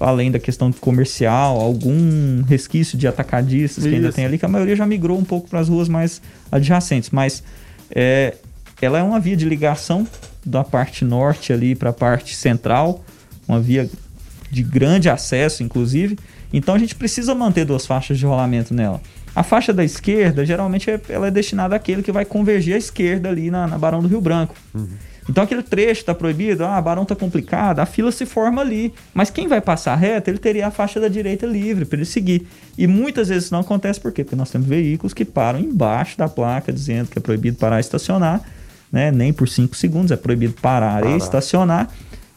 além da questão comercial, algum resquício de atacadistas Isso. que ainda tem ali, que a maioria já migrou um pouco para as ruas mais adjacentes, mas é, ela é uma via de ligação da parte norte ali para a parte central, uma via de grande acesso, inclusive. Então a gente precisa manter duas faixas de rolamento nela. A faixa da esquerda, geralmente, é, ela é destinada àquele que vai convergir à esquerda ali na, na Barão do Rio Branco. Uhum. Então aquele trecho está proibido, ah, Barão está complicado, a fila se forma ali. Mas quem vai passar reto, ele teria a faixa da direita livre para ele seguir. E muitas vezes não acontece por quê? Porque nós temos veículos que param embaixo da placa dizendo que é proibido parar e estacionar, né? Nem por 5 segundos é proibido parar e estacionar,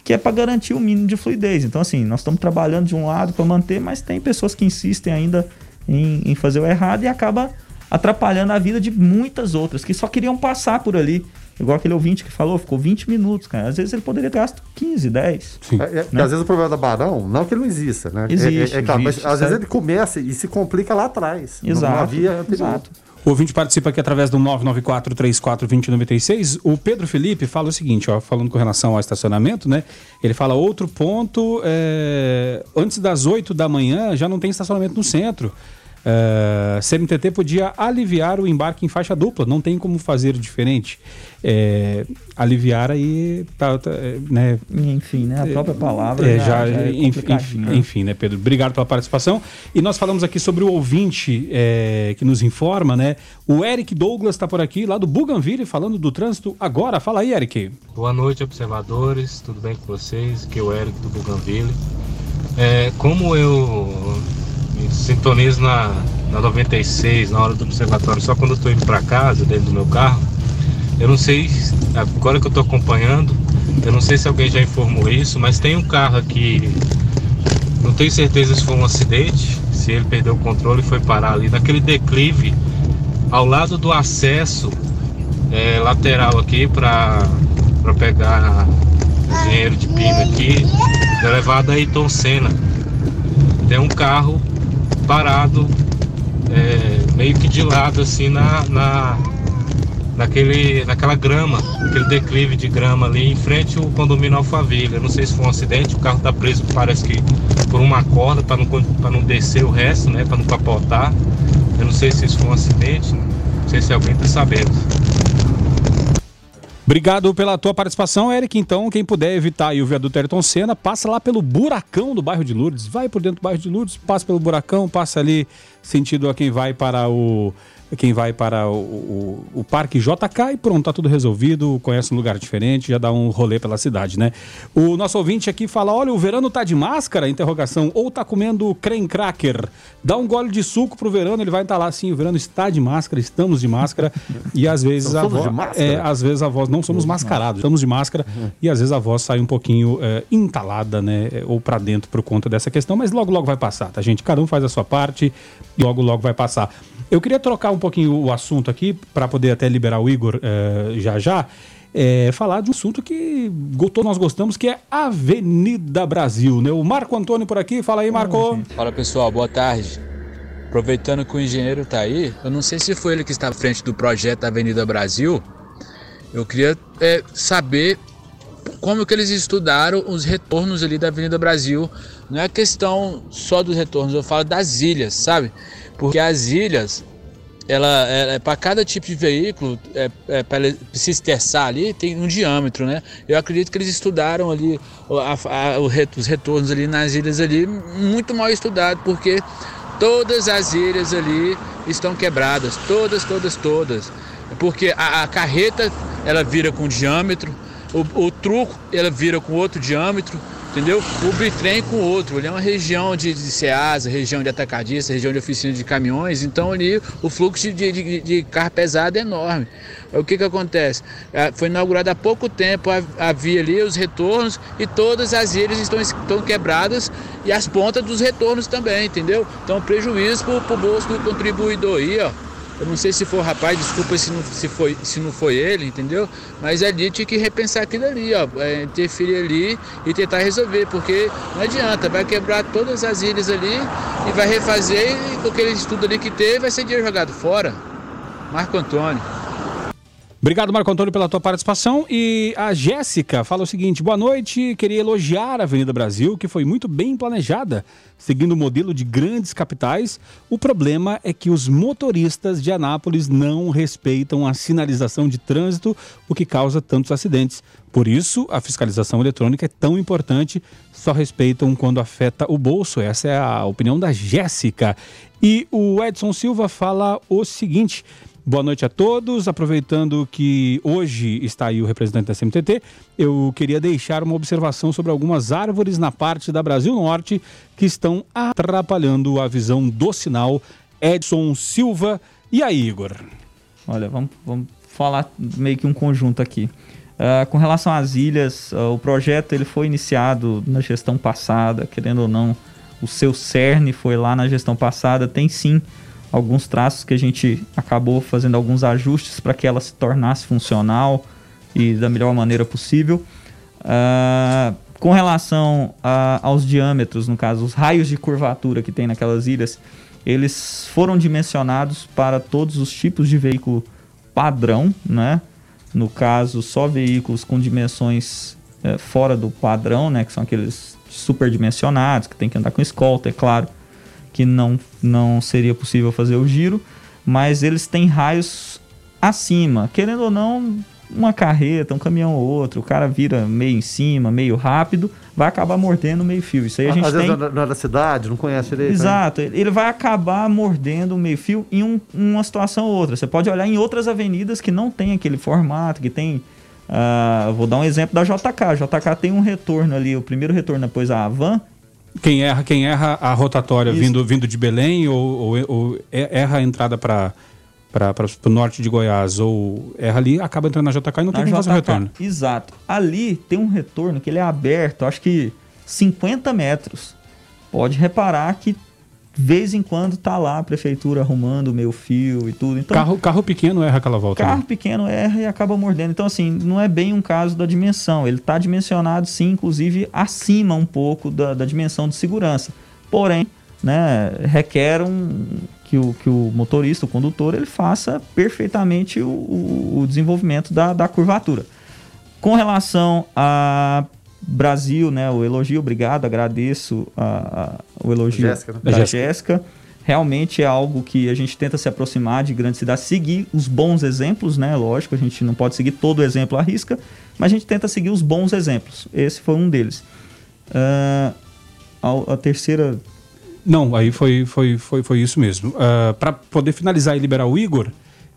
que é para garantir o mínimo de fluidez. Então assim, nós estamos trabalhando de um lado para manter, mas tem pessoas que insistem ainda em, em fazer o errado e acaba atrapalhando a vida de muitas outras que só queriam passar por ali Igual aquele ouvinte que falou, ficou 20 minutos, cara. Às vezes ele poderia ter gasto 15, 10. Sim. É, é, né? Às vezes o problema da Barão, não que ele não exista, né? Existe. É, é claro, existe, mas às vezes ele começa e se complica lá atrás. Exato. Não havia anterior. Exato. O ouvinte participa aqui através do 994-34-2096. O Pedro Felipe fala o seguinte, ó, falando com relação ao estacionamento, né? Ele fala outro ponto, é, antes das 8 da manhã já não tem estacionamento no centro. Uh, é, CMTT podia aliviar o embarque em faixa dupla, não tem como fazer diferente. É, aliviar aí, tá, tá, é, né? Enfim, né? A própria palavra é, já, já, é enfim, né? enfim, né, Pedro? Obrigado pela participação. E nós falamos aqui sobre o ouvinte é, que nos informa, né? O Eric Douglas está por aqui, lá do Bougainville, falando do trânsito agora. Fala aí, Eric. Boa noite, observadores. Tudo bem com vocês? Aqui é o Eric do Bougainville. É, como eu sintonizo na, na 96, na hora do observatório, só quando eu estou indo para casa, dentro do meu carro. Eu não sei, agora que eu estou acompanhando, eu não sei se alguém já informou isso, mas tem um carro aqui não tenho certeza se foi um acidente, se ele perdeu o controle e foi parar ali naquele declive ao lado do acesso é, lateral aqui para pegar o engenheiro de pino aqui, elevado Ayrton Senna. Tem um carro parado é, meio que de lado assim na, na, naquele, naquela grama, aquele declive de grama ali em frente ao condomínio Alphaville. Eu não sei se foi um acidente, o carro tá preso, parece que por uma corda para não, não descer o resto, né? Para não capotar. Eu não sei se isso foi um acidente, não sei se alguém tá sabendo. Obrigado pela tua participação, Eric. Então, quem puder evitar o viaduto Ayrton Senna, passa lá pelo buracão do bairro de Lourdes. Vai por dentro do bairro de Lourdes, passa pelo buracão, passa ali sentido a quem vai para o quem vai para o, o, o, Parque JK e pronto, tá tudo resolvido, conhece um lugar diferente, já dá um rolê pela cidade, né? O nosso ouvinte aqui fala: olha, o verano tá de máscara? Interrogação, ou tá comendo creme cracker? Dá um gole de suco pro verano, ele vai estar tá lá assim, o verano está de máscara, estamos de máscara, e às vezes a voz. É, às vezes a voz, não somos mascarados, estamos de máscara, uhum. e às vezes a voz sai um pouquinho é, entalada, né? Ou para dentro por conta dessa questão, mas logo, logo vai passar, tá, gente? Cada um faz a sua parte logo, logo vai passar. Eu queria trocar um pouquinho o assunto aqui, para poder até liberar o Igor uh, já já. É, falar de um assunto que todos nós gostamos, que é Avenida Brasil. Né? O Marco Antônio por aqui, fala aí, Marco. Fala pessoal, boa tarde. Aproveitando que o engenheiro está aí, eu não sei se foi ele que está à frente do projeto Avenida Brasil. Eu queria é, saber como que eles estudaram os retornos ali da Avenida Brasil. Não é questão só dos retornos, eu falo das ilhas, sabe? Porque as ilhas, ela, é, para cada tipo de veículo, é, é, para se esterçar ali, tem um diâmetro, né? Eu acredito que eles estudaram ali a, a, os retornos ali nas ilhas ali, muito mal estudado, porque todas as ilhas ali estão quebradas, todas, todas, todas. Porque a, a carreta, ela vira com diâmetro, o, o truco, ela vira com outro diâmetro, entendeu? O bitrem com outro. Ele é uma região de, de Ceasa, região de atacadista, região de oficina de caminhões, então ali o fluxo de, de, de carro pesado é enorme. O que que acontece? É, foi inaugurado há pouco tempo a, a via ali, os retornos, e todas as ilhas estão, estão quebradas e as pontas dos retornos também, entendeu? Então prejuízo para o bolso do contribuidor aí, ó. Eu não sei se foi o rapaz, desculpa se não, se foi, se não foi ele, entendeu? Mas ali tinha que repensar aquilo ali, ó. É, interferir ali e tentar resolver, porque não adianta, vai quebrar todas as ilhas ali e vai refazer e com aquele estudo ali que teve, vai ser dinheiro jogado fora. Marco Antônio. Obrigado, Marco Antônio, pela tua participação. E a Jéssica fala o seguinte: boa noite. Queria elogiar a Avenida Brasil, que foi muito bem planejada, seguindo o modelo de grandes capitais. O problema é que os motoristas de Anápolis não respeitam a sinalização de trânsito, o que causa tantos acidentes. Por isso, a fiscalização eletrônica é tão importante, só respeitam quando afeta o bolso. Essa é a opinião da Jéssica. E o Edson Silva fala o seguinte. Boa noite a todos. Aproveitando que hoje está aí o representante da CMTT, eu queria deixar uma observação sobre algumas árvores na parte da Brasil Norte que estão atrapalhando a visão do sinal. Edson Silva. E aí, Igor? Olha, vamos, vamos falar meio que um conjunto aqui. Uh, com relação às ilhas, uh, o projeto ele foi iniciado na gestão passada, querendo ou não, o seu cerne foi lá na gestão passada. Tem sim alguns traços que a gente acabou fazendo alguns ajustes para que ela se tornasse funcional e da melhor maneira possível. Uh, com relação a, aos diâmetros, no caso, os raios de curvatura que tem naquelas ilhas, eles foram dimensionados para todos os tipos de veículo padrão, né? No caso, só veículos com dimensões é, fora do padrão, né? Que são aqueles superdimensionados, que tem que andar com escolta, é claro que não, não seria possível fazer o giro, mas eles têm raios acima. Querendo ou não, uma carreta, um caminhão ou outro, o cara vira meio em cima, meio rápido, vai acabar mordendo o meio fio. Isso aí a gente Às tem... vezes não é da cidade, não conhece direito. Né? Exato, né? ele vai acabar mordendo o meio fio em um, uma situação ou outra. Você pode olhar em outras avenidas que não tem aquele formato, que tem. Uh, vou dar um exemplo da JK. A JK tem um retorno ali, o primeiro retorno depois a Van, quem erra, quem erra a rotatória vindo, vindo de Belém ou, ou, ou erra a entrada para para o norte de Goiás ou erra ali, acaba entrando na JK e não tem como fazer o retorno. Exato. Ali tem um retorno que ele é aberto, acho que 50 metros. pode reparar que vez em quando tá lá a prefeitura arrumando o meio fio e tudo. Então, carro, carro pequeno erra aquela volta. Carro né? pequeno erra e acaba mordendo. Então, assim, não é bem um caso da dimensão. Ele está dimensionado, sim, inclusive acima um pouco da, da dimensão de segurança. Porém, né, requer um, que, o, que o motorista, o condutor, ele faça perfeitamente o, o, o desenvolvimento da, da curvatura. Com relação a Brasil, né? O elogio, obrigado, agradeço a, a, o elogio Jéssica, né? da Jéssica. Jéssica. Realmente é algo que a gente tenta se aproximar de grandes cidades, seguir os bons exemplos, né? Lógico, a gente não pode seguir todo o exemplo à risca, mas a gente tenta seguir os bons exemplos. Esse foi um deles. Ah, a, a terceira. Não, aí foi, foi, foi, foi isso mesmo. Para poder finalizar e liberar o Igor,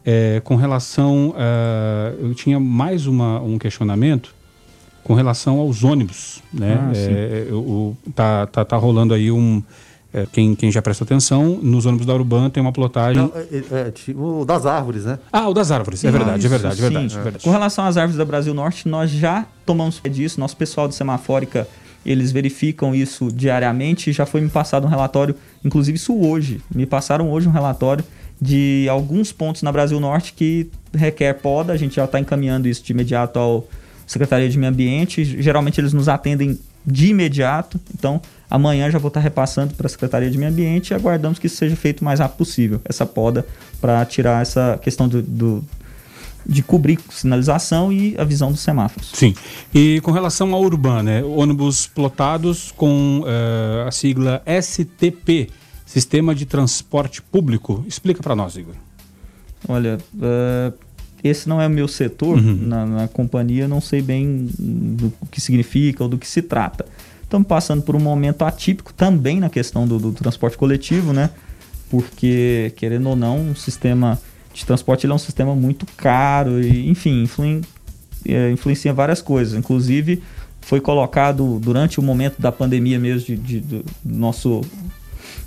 é, com relação. ah, eu tinha mais uma, um questionamento com relação aos ônibus. Né? Ah, sim. É, o, tá, tá, tá rolando aí um. é, quem, quem já prestou atenção, nos ônibus da Urban tem uma plotagem. Não, é, é, tipo o das árvores, né? Ah, o das árvores, é verdade, é verdade, é Isso, verdade, sim. é verdade. Com relação às árvores da Brasil Norte, nós já tomamos pé disso. Nosso pessoal de semafórica, eles verificam isso diariamente. Já foi me passado um relatório, inclusive isso hoje. Me passaram hoje um relatório de alguns pontos na Brasil Norte que requer poda. A gente já está encaminhando isso de imediato ao Secretaria de Meio Ambiente. Geralmente eles nos atendem de imediato. Então, amanhã já vou estar repassando para a Secretaria de Meio Ambiente e aguardamos que isso seja feito o mais rápido possível, essa poda, para tirar essa questão do, do- de cobrir sinalização e a visão dos semáforos. Sim. E com relação ao Urban, né? Ônibus plotados com eh, a sigla STP, Sistema de Transporte Público. Explica para nós, Igor. Olha, eh, esse não é o meu setor Uhum. na, na companhia, não sei bem do que significa ou do que se trata. Estamos passando por um momento atípico também na questão do, do transporte coletivo, né? Porque, querendo ou não, o sistema de transporte é um sistema muito caro e, enfim, influi, eh, influencia várias coisas. Inclusive, foi colocado durante o momento da pandemia mesmo, de, de- do nosso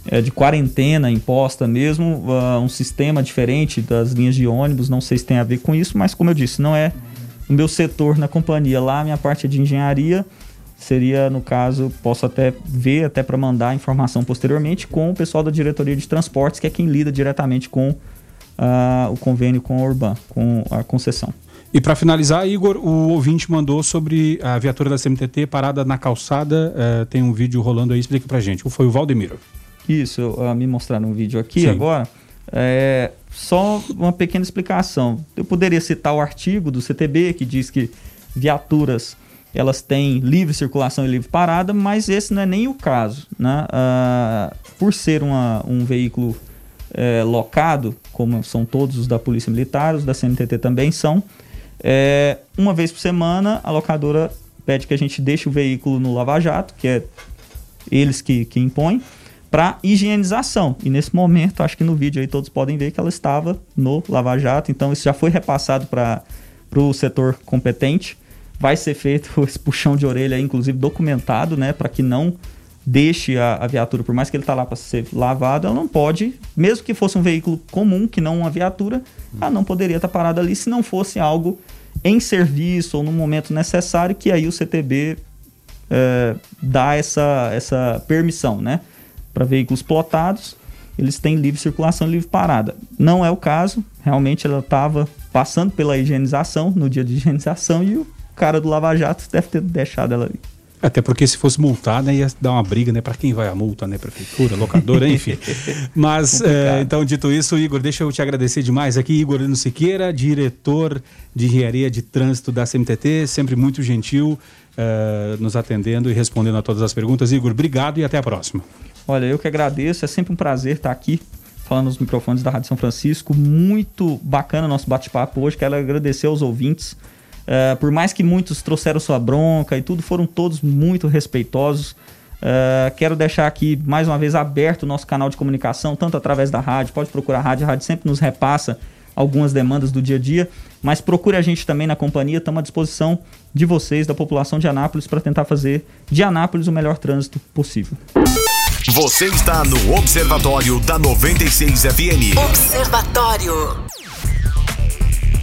é, de quarentena imposta mesmo, ah, um sistema diferente das linhas de ônibus, não sei se tem a ver com isso, mas como eu disse, não é o meu setor na companhia. Lá, minha parte é de engenharia, seria, no caso, posso até ver, até para mandar informação posteriormente, com o pessoal da diretoria de transportes, que é quem lida diretamente com ah, o convênio com a Urban, com a concessão. E para finalizar, Igor, o ouvinte mandou sobre a viatura da CMTT parada na calçada. eh, tem um vídeo rolando aí, explica pra gente. Foi o Valdemiro. Isso, eu, ah, me mostraram um vídeo aqui Sim. agora. É, só uma pequena explicação. Eu poderia citar o artigo do CTB que diz que viaturas elas têm livre circulação e livre parada, mas esse não é nem o caso. Né? Ah, por ser uma- um veículo é, locado, como são todos os da Polícia Militar, os da CNTT também são, é, uma vez por semana a locadora pede que a gente deixe o veículo no Lava Jato, que é eles que, que impõem, para higienização. E nesse momento, acho que no vídeo aí todos podem ver que ela estava no Lava Jato, então isso já foi repassado para o setor competente. Vai ser feito esse puxão de orelha, aí, inclusive documentado, né, para que não deixe a, a viatura, por mais que ele está lá para ser lavado, ela não pode, mesmo que fosse um veículo comum, que não uma viatura, ela não poderia estar parada ali se não fosse algo em serviço ou no momento necessário, que aí o CTB é, dá essa, essa permissão, né? Para veículos plotados, eles têm livre circulação, livre parada. Não é o caso, realmente ela estava passando pela higienização, no dia de higienização, e o cara do Lava Jato deve ter deixado ela ali. Até porque se fosse multada ia dar uma briga, né? Para quem vai a multa, né? Prefeitura, locadora, enfim. Mas, eh, então, dito isso, Igor, deixa eu te agradecer demais aqui. Igor Lino Siqueira, diretor de engenharia de trânsito da CMTT, sempre muito gentil, eh, nos atendendo e respondendo a todas as perguntas. Igor, obrigado e até a próxima. Olha, eu que agradeço, é sempre um prazer estar aqui falando nos microfones da Rádio São Francisco. Muito bacana nosso bate-papo hoje. Quero agradecer aos ouvintes. Eh, por mais que muitos trouxeram sua bronca e tudo, foram todos muito respeitosos. Eh, quero deixar aqui mais uma vez aberto o nosso canal de comunicação, tanto através da rádio, pode procurar a rádio, a rádio sempre nos repassa algumas demandas do dia a dia, mas procure a gente também na companhia, estamos à disposição de vocês, da população de Anápolis, para tentar fazer de Anápolis o melhor trânsito possível. Você está no Observatório da 96 FM. Observatório.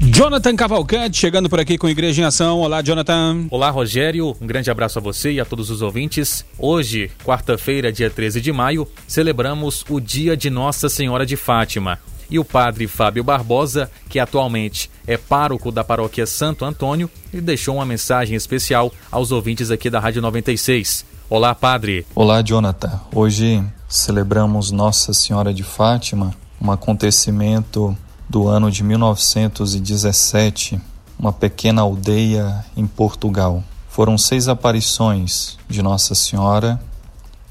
Jonathan Cavalcante chegando por aqui com Igreja em Ação. Olá, Jonathan. Olá, Rogério. Um grande abraço a você e a todos os ouvintes. Hoje, quarta-feira, dia 13 de maio, celebramos o Dia de Nossa Senhora de Fátima. E o padre Fábio Barbosa, que atualmente é pároco da paróquia Santo Antônio, ele deixou uma mensagem especial aos ouvintes aqui da Rádio 96. Olá, padre. Olá, Jonathan. Hoje celebramos Nossa Senhora de Fátima, um acontecimento do ano de 1917, uma pequena aldeia em Portugal. Foram seis aparições de Nossa Senhora,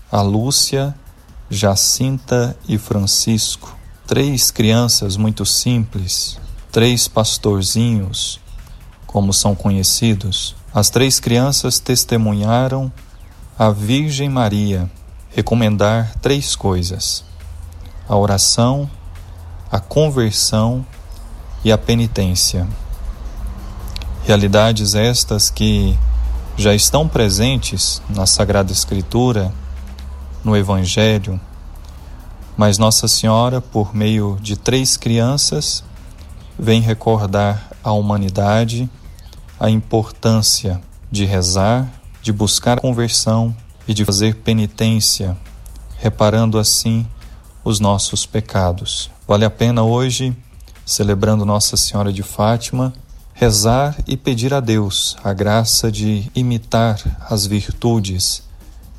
a Lúcia, Jacinta e Francisco. Três crianças muito simples, três pastorzinhos, como são conhecidos. As três crianças testemunharam a Virgem Maria recomendar três coisas: a oração, a conversão e a penitência. Realidades estas que já estão presentes na Sagrada Escritura, no Evangelho, mas Nossa Senhora, por meio de três crianças, vem recordar à humanidade a importância de rezar, de buscar conversão e de fazer penitência, reparando assim os nossos pecados. Vale a pena hoje, celebrando Nossa Senhora de Fátima, rezar e pedir a Deus a graça de imitar as virtudes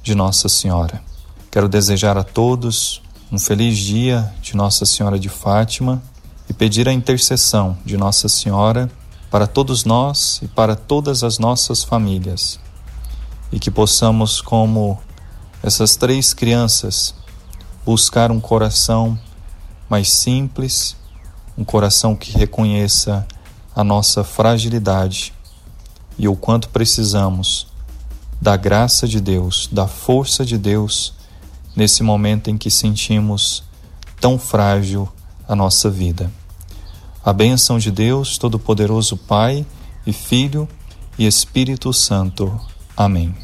de Nossa Senhora. Quero desejar a todos um feliz dia de Nossa Senhora de Fátima e pedir a intercessão de Nossa Senhora para todos nós e para todas as nossas famílias. E que possamos, como essas três crianças, buscar um coração mais simples, um coração que reconheça a nossa fragilidade e o quanto precisamos da graça de Deus, da força de Deus nesse momento em que sentimos tão frágil a nossa vida. A bênção de Deus, Todo-Poderoso Pai e Filho e Espírito Santo. Amém.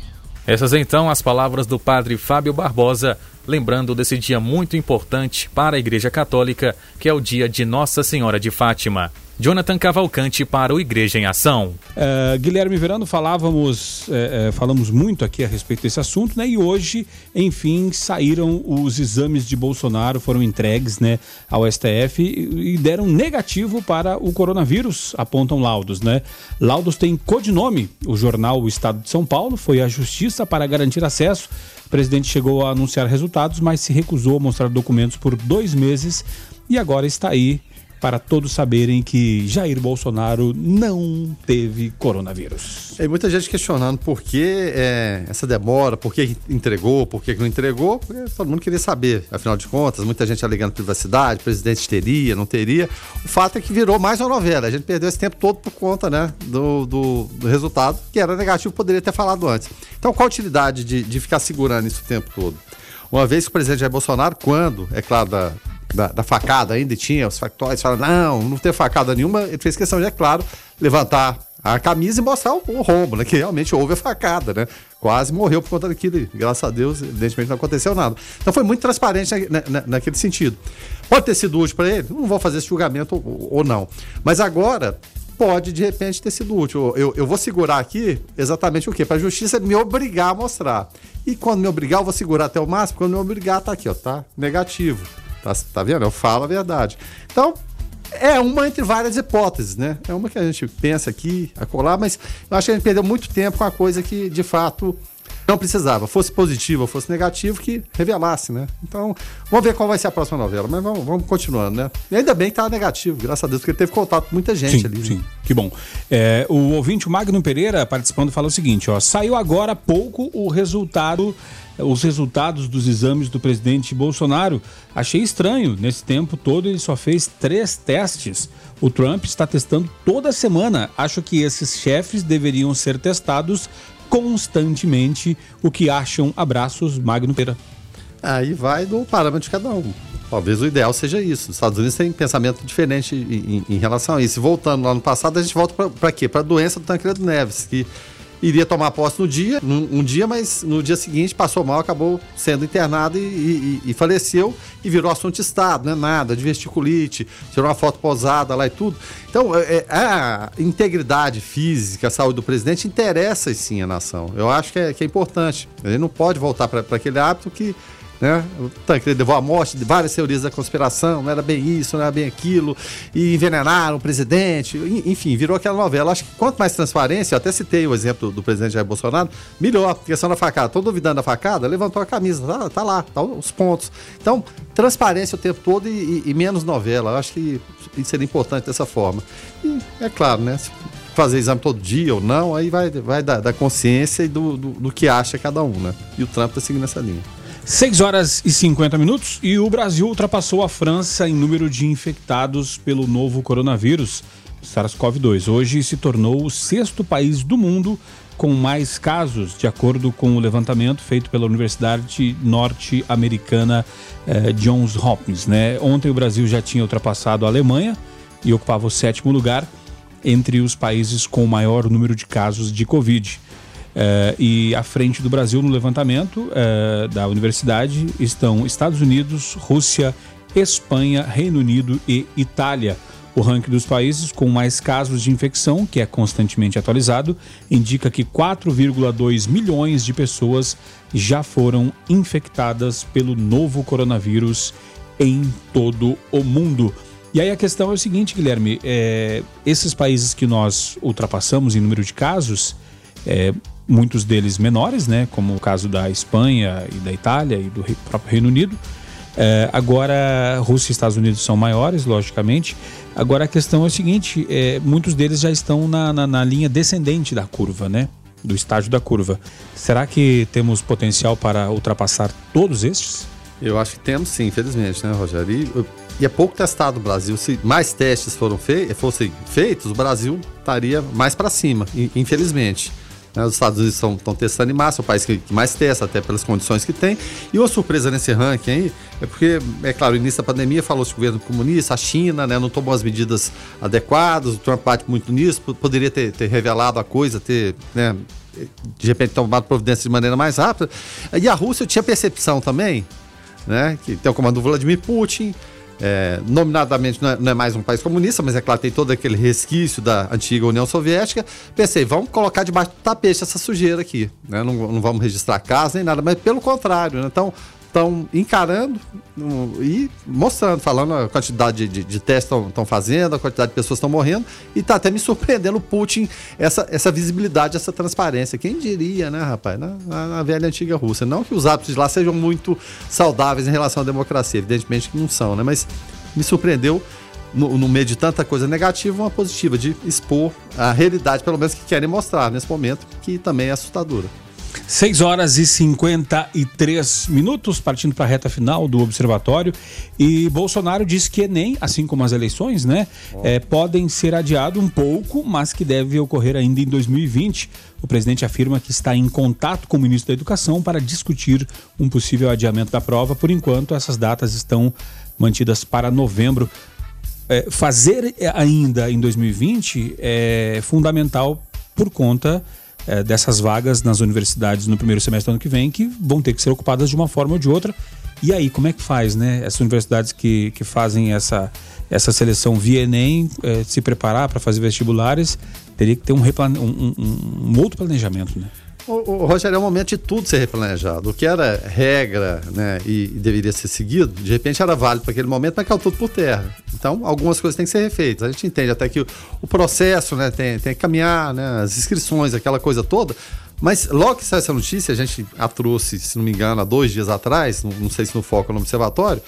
Essas então as palavras do Padre Fábio Barbosa, lembrando desse dia muito importante para a Igreja Católica, que é o dia de Nossa Senhora de Fátima. Jonathan Cavalcante para o Igreja em Ação. Uh, Guilherme Verano, falávamos, uh, uh, falamos muito aqui a respeito desse assunto, né? E hoje, enfim, saíram os exames de Bolsonaro, foram entregues, né, ao STF e, e deram negativo para o coronavírus, apontam laudos, né? Laudos têm codinome. O jornal O Estado de São Paulo foi à justiça para garantir acesso. O presidente chegou a anunciar resultados, mas se recusou a mostrar documentos por dois meses e agora está aí para todos saberem que Jair Bolsonaro não teve coronavírus. E muita gente questionando por que é, essa demora, por que entregou, por que não entregou, porque todo mundo queria saber, afinal de contas, muita gente alegando privacidade, presidente teria, não teria. O fato é que virou mais uma novela, a gente perdeu esse tempo todo por conta né, do, do, do resultado, que era negativo, poderia ter falado antes. Então qual a utilidade de, de ficar segurando isso o tempo todo? Uma vez que o presidente Jair Bolsonaro, quando, é claro, da, da, da, facada ainda tinha os factóides, fala não, não tem facada nenhuma, ele fez questão de, é claro, levantar a camisa e mostrar o, o rombo, né? Que realmente houve a facada, né? Quase morreu por conta daquilo. Graças a Deus, evidentemente não aconteceu nada. Então foi muito transparente na, na, naquele sentido. Pode ter sido útil para ele? Não vou fazer esse julgamento ou, ou, não. Mas agora pode, de repente, ter sido útil. Eu, eu vou segurar aqui exatamente o quê? Para a justiça me obrigar a mostrar. E quando me obrigar, eu vou segurar até o máximo. Quando me obrigar, tá aqui, ó, tá? Negativo. Tá, tá vendo? Eu falo a verdade. Então, é uma entre várias hipóteses, né? É uma que a gente pensa aqui, a colar, mas eu acho que a gente perdeu muito tempo com a coisa que, de fato, não precisava. Fosse positivo ou fosse negativo, que revelasse, né? Então, vamos ver qual vai ser a próxima novela. Mas vamos, vamos continuando, né? E ainda bem que tá negativo, graças a Deus, porque ele teve contato com muita gente sim, ali. Sim, né? que bom. É, o ouvinte, o Magno Pereira, participando, fala o seguinte, ó. Saiu agora há pouco o resultado os resultados dos exames do presidente Bolsonaro. Achei estranho, nesse tempo todo ele só fez três testes. O Trump está testando toda semana. Acho que esses chefes deveriam ser testados constantemente. O que acham? Abraços, Magno Pera. Aí vai do parâmetro de cada um. Talvez o ideal seja isso. Os Estados Unidos têm pensamento diferente em, em, em relação a isso. Voltando lá no passado, a gente volta para quê? Para a doença do Tancredo Neves, que iria tomar posse no dia, num, um dia, mas no dia seguinte passou mal, acabou sendo internado e, e, e faleceu e virou assunto de Estado, não é nada, de vesticulite, tirou uma foto posada lá e tudo. Então, é, é, a integridade física, a saúde do presidente interessa sim a nação. Eu acho que é, que é importante. Ele não pode voltar para aquele hábito que né? Tancredo levou à morte de várias teorias da conspiração, não era bem isso, não era bem aquilo, e envenenaram o presidente, enfim, virou aquela novela. Acho que quanto mais transparência, eu até citei o exemplo do presidente Jair Bolsonaro, melhor, questão da facada. Estou duvidando da facada, levantou a camisa, tá, tá lá, tá os pontos. Então, transparência o tempo todo e, e, e menos novela. Eu acho que isso seria importante dessa forma. E é claro, né? fazer exame todo dia ou não, aí vai, vai da, da consciência e do, do, do, que acha cada um, né? E o Trump está seguindo essa linha. 6 horas e 50 minutos e o Brasil ultrapassou a França em número de infectados pelo novo coronavírus, SARS-CoV-2. Hoje se tornou o sexto país do mundo com mais casos, de acordo com o levantamento feito pela Universidade Norte-Americana eh, Johns Hopkins. Né? Ontem o Brasil já tinha ultrapassado a Alemanha e ocupava o sétimo lugar entre os países com maior número de casos de Covid. Uh, e à frente do Brasil no levantamento uh, da universidade estão Estados Unidos, Rússia, Espanha, Reino Unido e Itália. O ranking dos países com mais casos de infecção, que é constantemente atualizado, indica que 4,2 milhões de pessoas já foram infectadas pelo novo coronavírus em todo o mundo. E aí a questão é o seguinte, Guilherme: é, esses países que nós ultrapassamos em número de casos, é, muitos deles menores, né, como o caso da Espanha e da Itália e do próprio Reino Unido. É, agora, Rússia e Estados Unidos são maiores, logicamente. Agora, a questão é o seguinte: é, muitos deles já estão na, na, na, linha descendente da curva, né? Do estágio da curva. Será que temos potencial para ultrapassar todos estes? Eu acho que temos sim, infelizmente, né, Rogério? E, e é pouco testado o Brasil. Se mais testes foram fei fossem feitos, o Brasil estaria mais para cima, infelizmente. Né? Os Estados Unidos estão testando em massa, é o país que, que, mais testa, até pelas condições que tem. E uma surpresa nesse ranking aí é porque, é claro, no início da pandemia falou-se o governo comunista, a China, né, não tomou as medidas adequadas, o Trump bate muito nisso, poderia ter, ter revelado a coisa, ter, né, de repente tomado providência de maneira mais rápida. E a Rússia tinha percepção também, né, que tem o comando do Vladimir Putin, é, nominadamente não é, não é, mais um país comunista, mas é claro, tem todo aquele resquício da antiga União Soviética. Pensei, vamos colocar debaixo do tapete essa sujeira aqui. Né? Não, não vamos registrar casa nem nada, mas pelo contrário. Né? Então, estão encarando e mostrando, falando a quantidade de, de, testes estão fazendo, a quantidade de pessoas estão morrendo, e está até me surpreendendo o Putin, essa, essa visibilidade, essa transparência. Quem diria, né, rapaz, na, na, velha antiga Rússia. Não que os hábitos de lá sejam muito saudáveis em relação à democracia, evidentemente que não são, né? Mas me surpreendeu. No, no meio de tanta coisa negativa, uma positiva, de expor a realidade, pelo menos que querem mostrar nesse momento, que também é assustadora. 6 horas e 53 minutos, partindo para a reta final do observatório. E Bolsonaro disse que Enem, assim como as eleições, né, é, podem ser adiados um pouco, mas que deve ocorrer ainda em 2020. O presidente afirma que está em contato com o ministro da Educação para discutir um possível adiamento da prova. Por enquanto, essas datas estão mantidas para novembro. É, fazer ainda em 2020 é fundamental por conta é, dessas vagas nas universidades no primeiro semestre do ano que vem, que vão ter que ser ocupadas de uma forma ou de outra. E aí, como é que faz, né? Essas universidades que, que fazem essa, essa seleção via Enem, é, se preparar para fazer vestibulares, teria que ter um, um, um, um outro planejamento, né? O, o, Rogério, é o momento de tudo ser replanejado. O que era regra né, e, e deveria ser seguido, de repente era válido para aquele momento, mas caiu tudo por terra. Então, algumas coisas têm que ser refeitas. A gente entende até que o, o processo né, tem, tem que caminhar, né, as inscrições, aquela coisa toda. Mas logo que saiu essa notícia, a gente a trouxe, se não me engano, há dois dias atrás, não, não sei se no foco ou no observatório,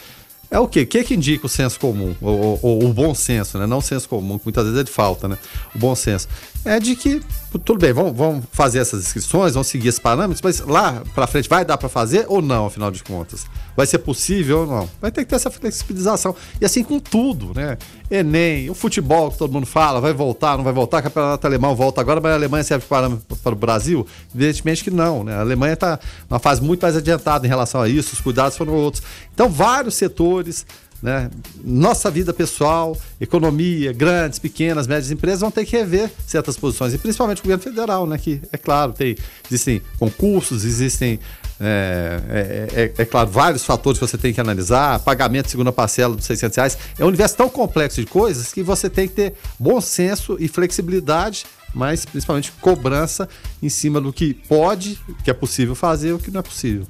é o quê? O que, que indica o senso comum? Ou, o bom senso, né? Não o senso comum, que muitas vezes é de falta, né? O bom senso. É de que, tudo bem, vamos, vamos fazer essas inscrições, vamos seguir esses parâmetros, mas lá para frente vai dar para fazer ou não, afinal de contas? Vai ser possível ou não? Vai ter que ter essa flexibilização. E assim com tudo, né? Enem, o futebol que todo mundo fala, vai voltar, não vai voltar, o campeonato alemão volta agora, mas a Alemanha serve para, para o Brasil? Evidentemente que não, né? A Alemanha está numa fase muito mais adiantada em relação a isso, os cuidados foram outros. Então, vários setores né? Nossa vida pessoal, economia, grandes, pequenas, médias empresas vão ter que rever certas posições, e principalmente o governo federal, né? Que, é claro, tem, existem concursos, existem, é, é, é, é claro, vários fatores que você tem que analisar, pagamento de segunda parcela dos 600 reais. É um universo tão complexo de coisas que você tem que ter bom senso e flexibilidade mas principalmente cobrança em cima do que pode, que é possível fazer o que não é possível.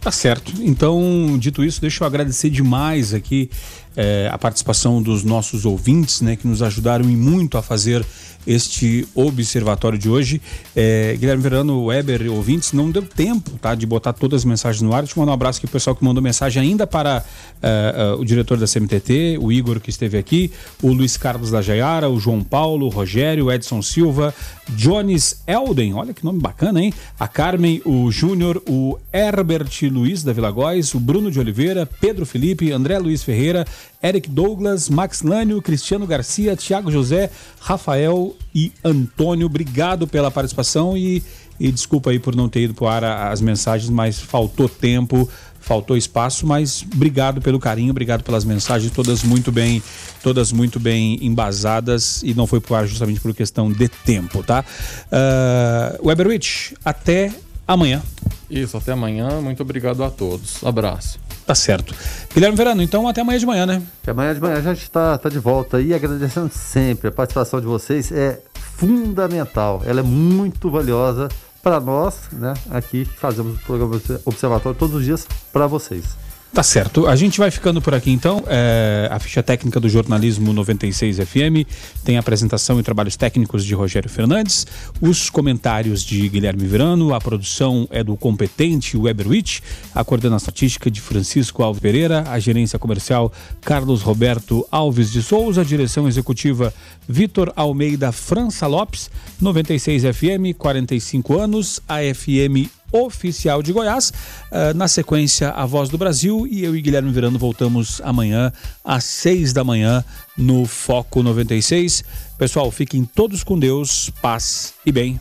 Tá certo. Então, dito isso, deixa eu agradecer demais aqui é, a participação dos nossos ouvintes, né, que nos ajudaram e muito a fazer este observatório de hoje. É, Guilherme Verano, Weber, ouvintes, não deu tempo tá, de botar todas as mensagens no ar. Deixa eu mandar um abraço aqui pro pessoal que mandou mensagem ainda para uh, uh, o diretor da CMTT, o Igor que esteve aqui, o Luiz Carlos da Jaiara, o João Paulo, o Rogério, o Edson Silva, Jones Elden, olha que nome bacana, hein? A Carmen, o Júnior, o Herbert Luiz da Vila Góis, o Bruno de Oliveira, Pedro Felipe, André Luiz Ferreira, Eric Douglas, Max Lânio, Cristiano Garcia, Tiago José, Rafael e Antônio. Obrigado pela participação e, e desculpa aí por não ter ido para as mensagens, mas faltou tempo, faltou espaço, mas obrigado pelo carinho, obrigado pelas mensagens, todas muito bem, todas muito bem embasadas e não foi para o ar justamente por questão de tempo, tá? Uh, Weberwitch, até amanhã. Isso, até amanhã. Muito obrigado a todos. Abraço. Tá certo. Guilherme Verano, então até amanhã de manhã, né? Até amanhã de manhã a gente está tá de volta e agradecendo sempre a participação de vocês é fundamental, ela é muito valiosa para nós, né, aqui fazemos o programa Observatório todos os dias para vocês. Tá certo. A gente vai ficando por aqui então. É, a ficha técnica do jornalismo 96 FM tem apresentação e trabalhos técnicos de Rogério Fernandes, os comentários de Guilherme Verano, a produção é do competente Weberwitch, a coordenação artística de Francisco Alves Pereira, a gerência comercial Carlos Roberto Alves de Souza, a direção executiva Vitor Almeida França Lopes, 96 FM, 45 anos, a FM oficial de Goiás. Uh, na sequência, a Voz do Brasil e eu e Guilherme Virando voltamos amanhã às seis da manhã no Foco 96. Pessoal, fiquem todos com Deus, paz e bem.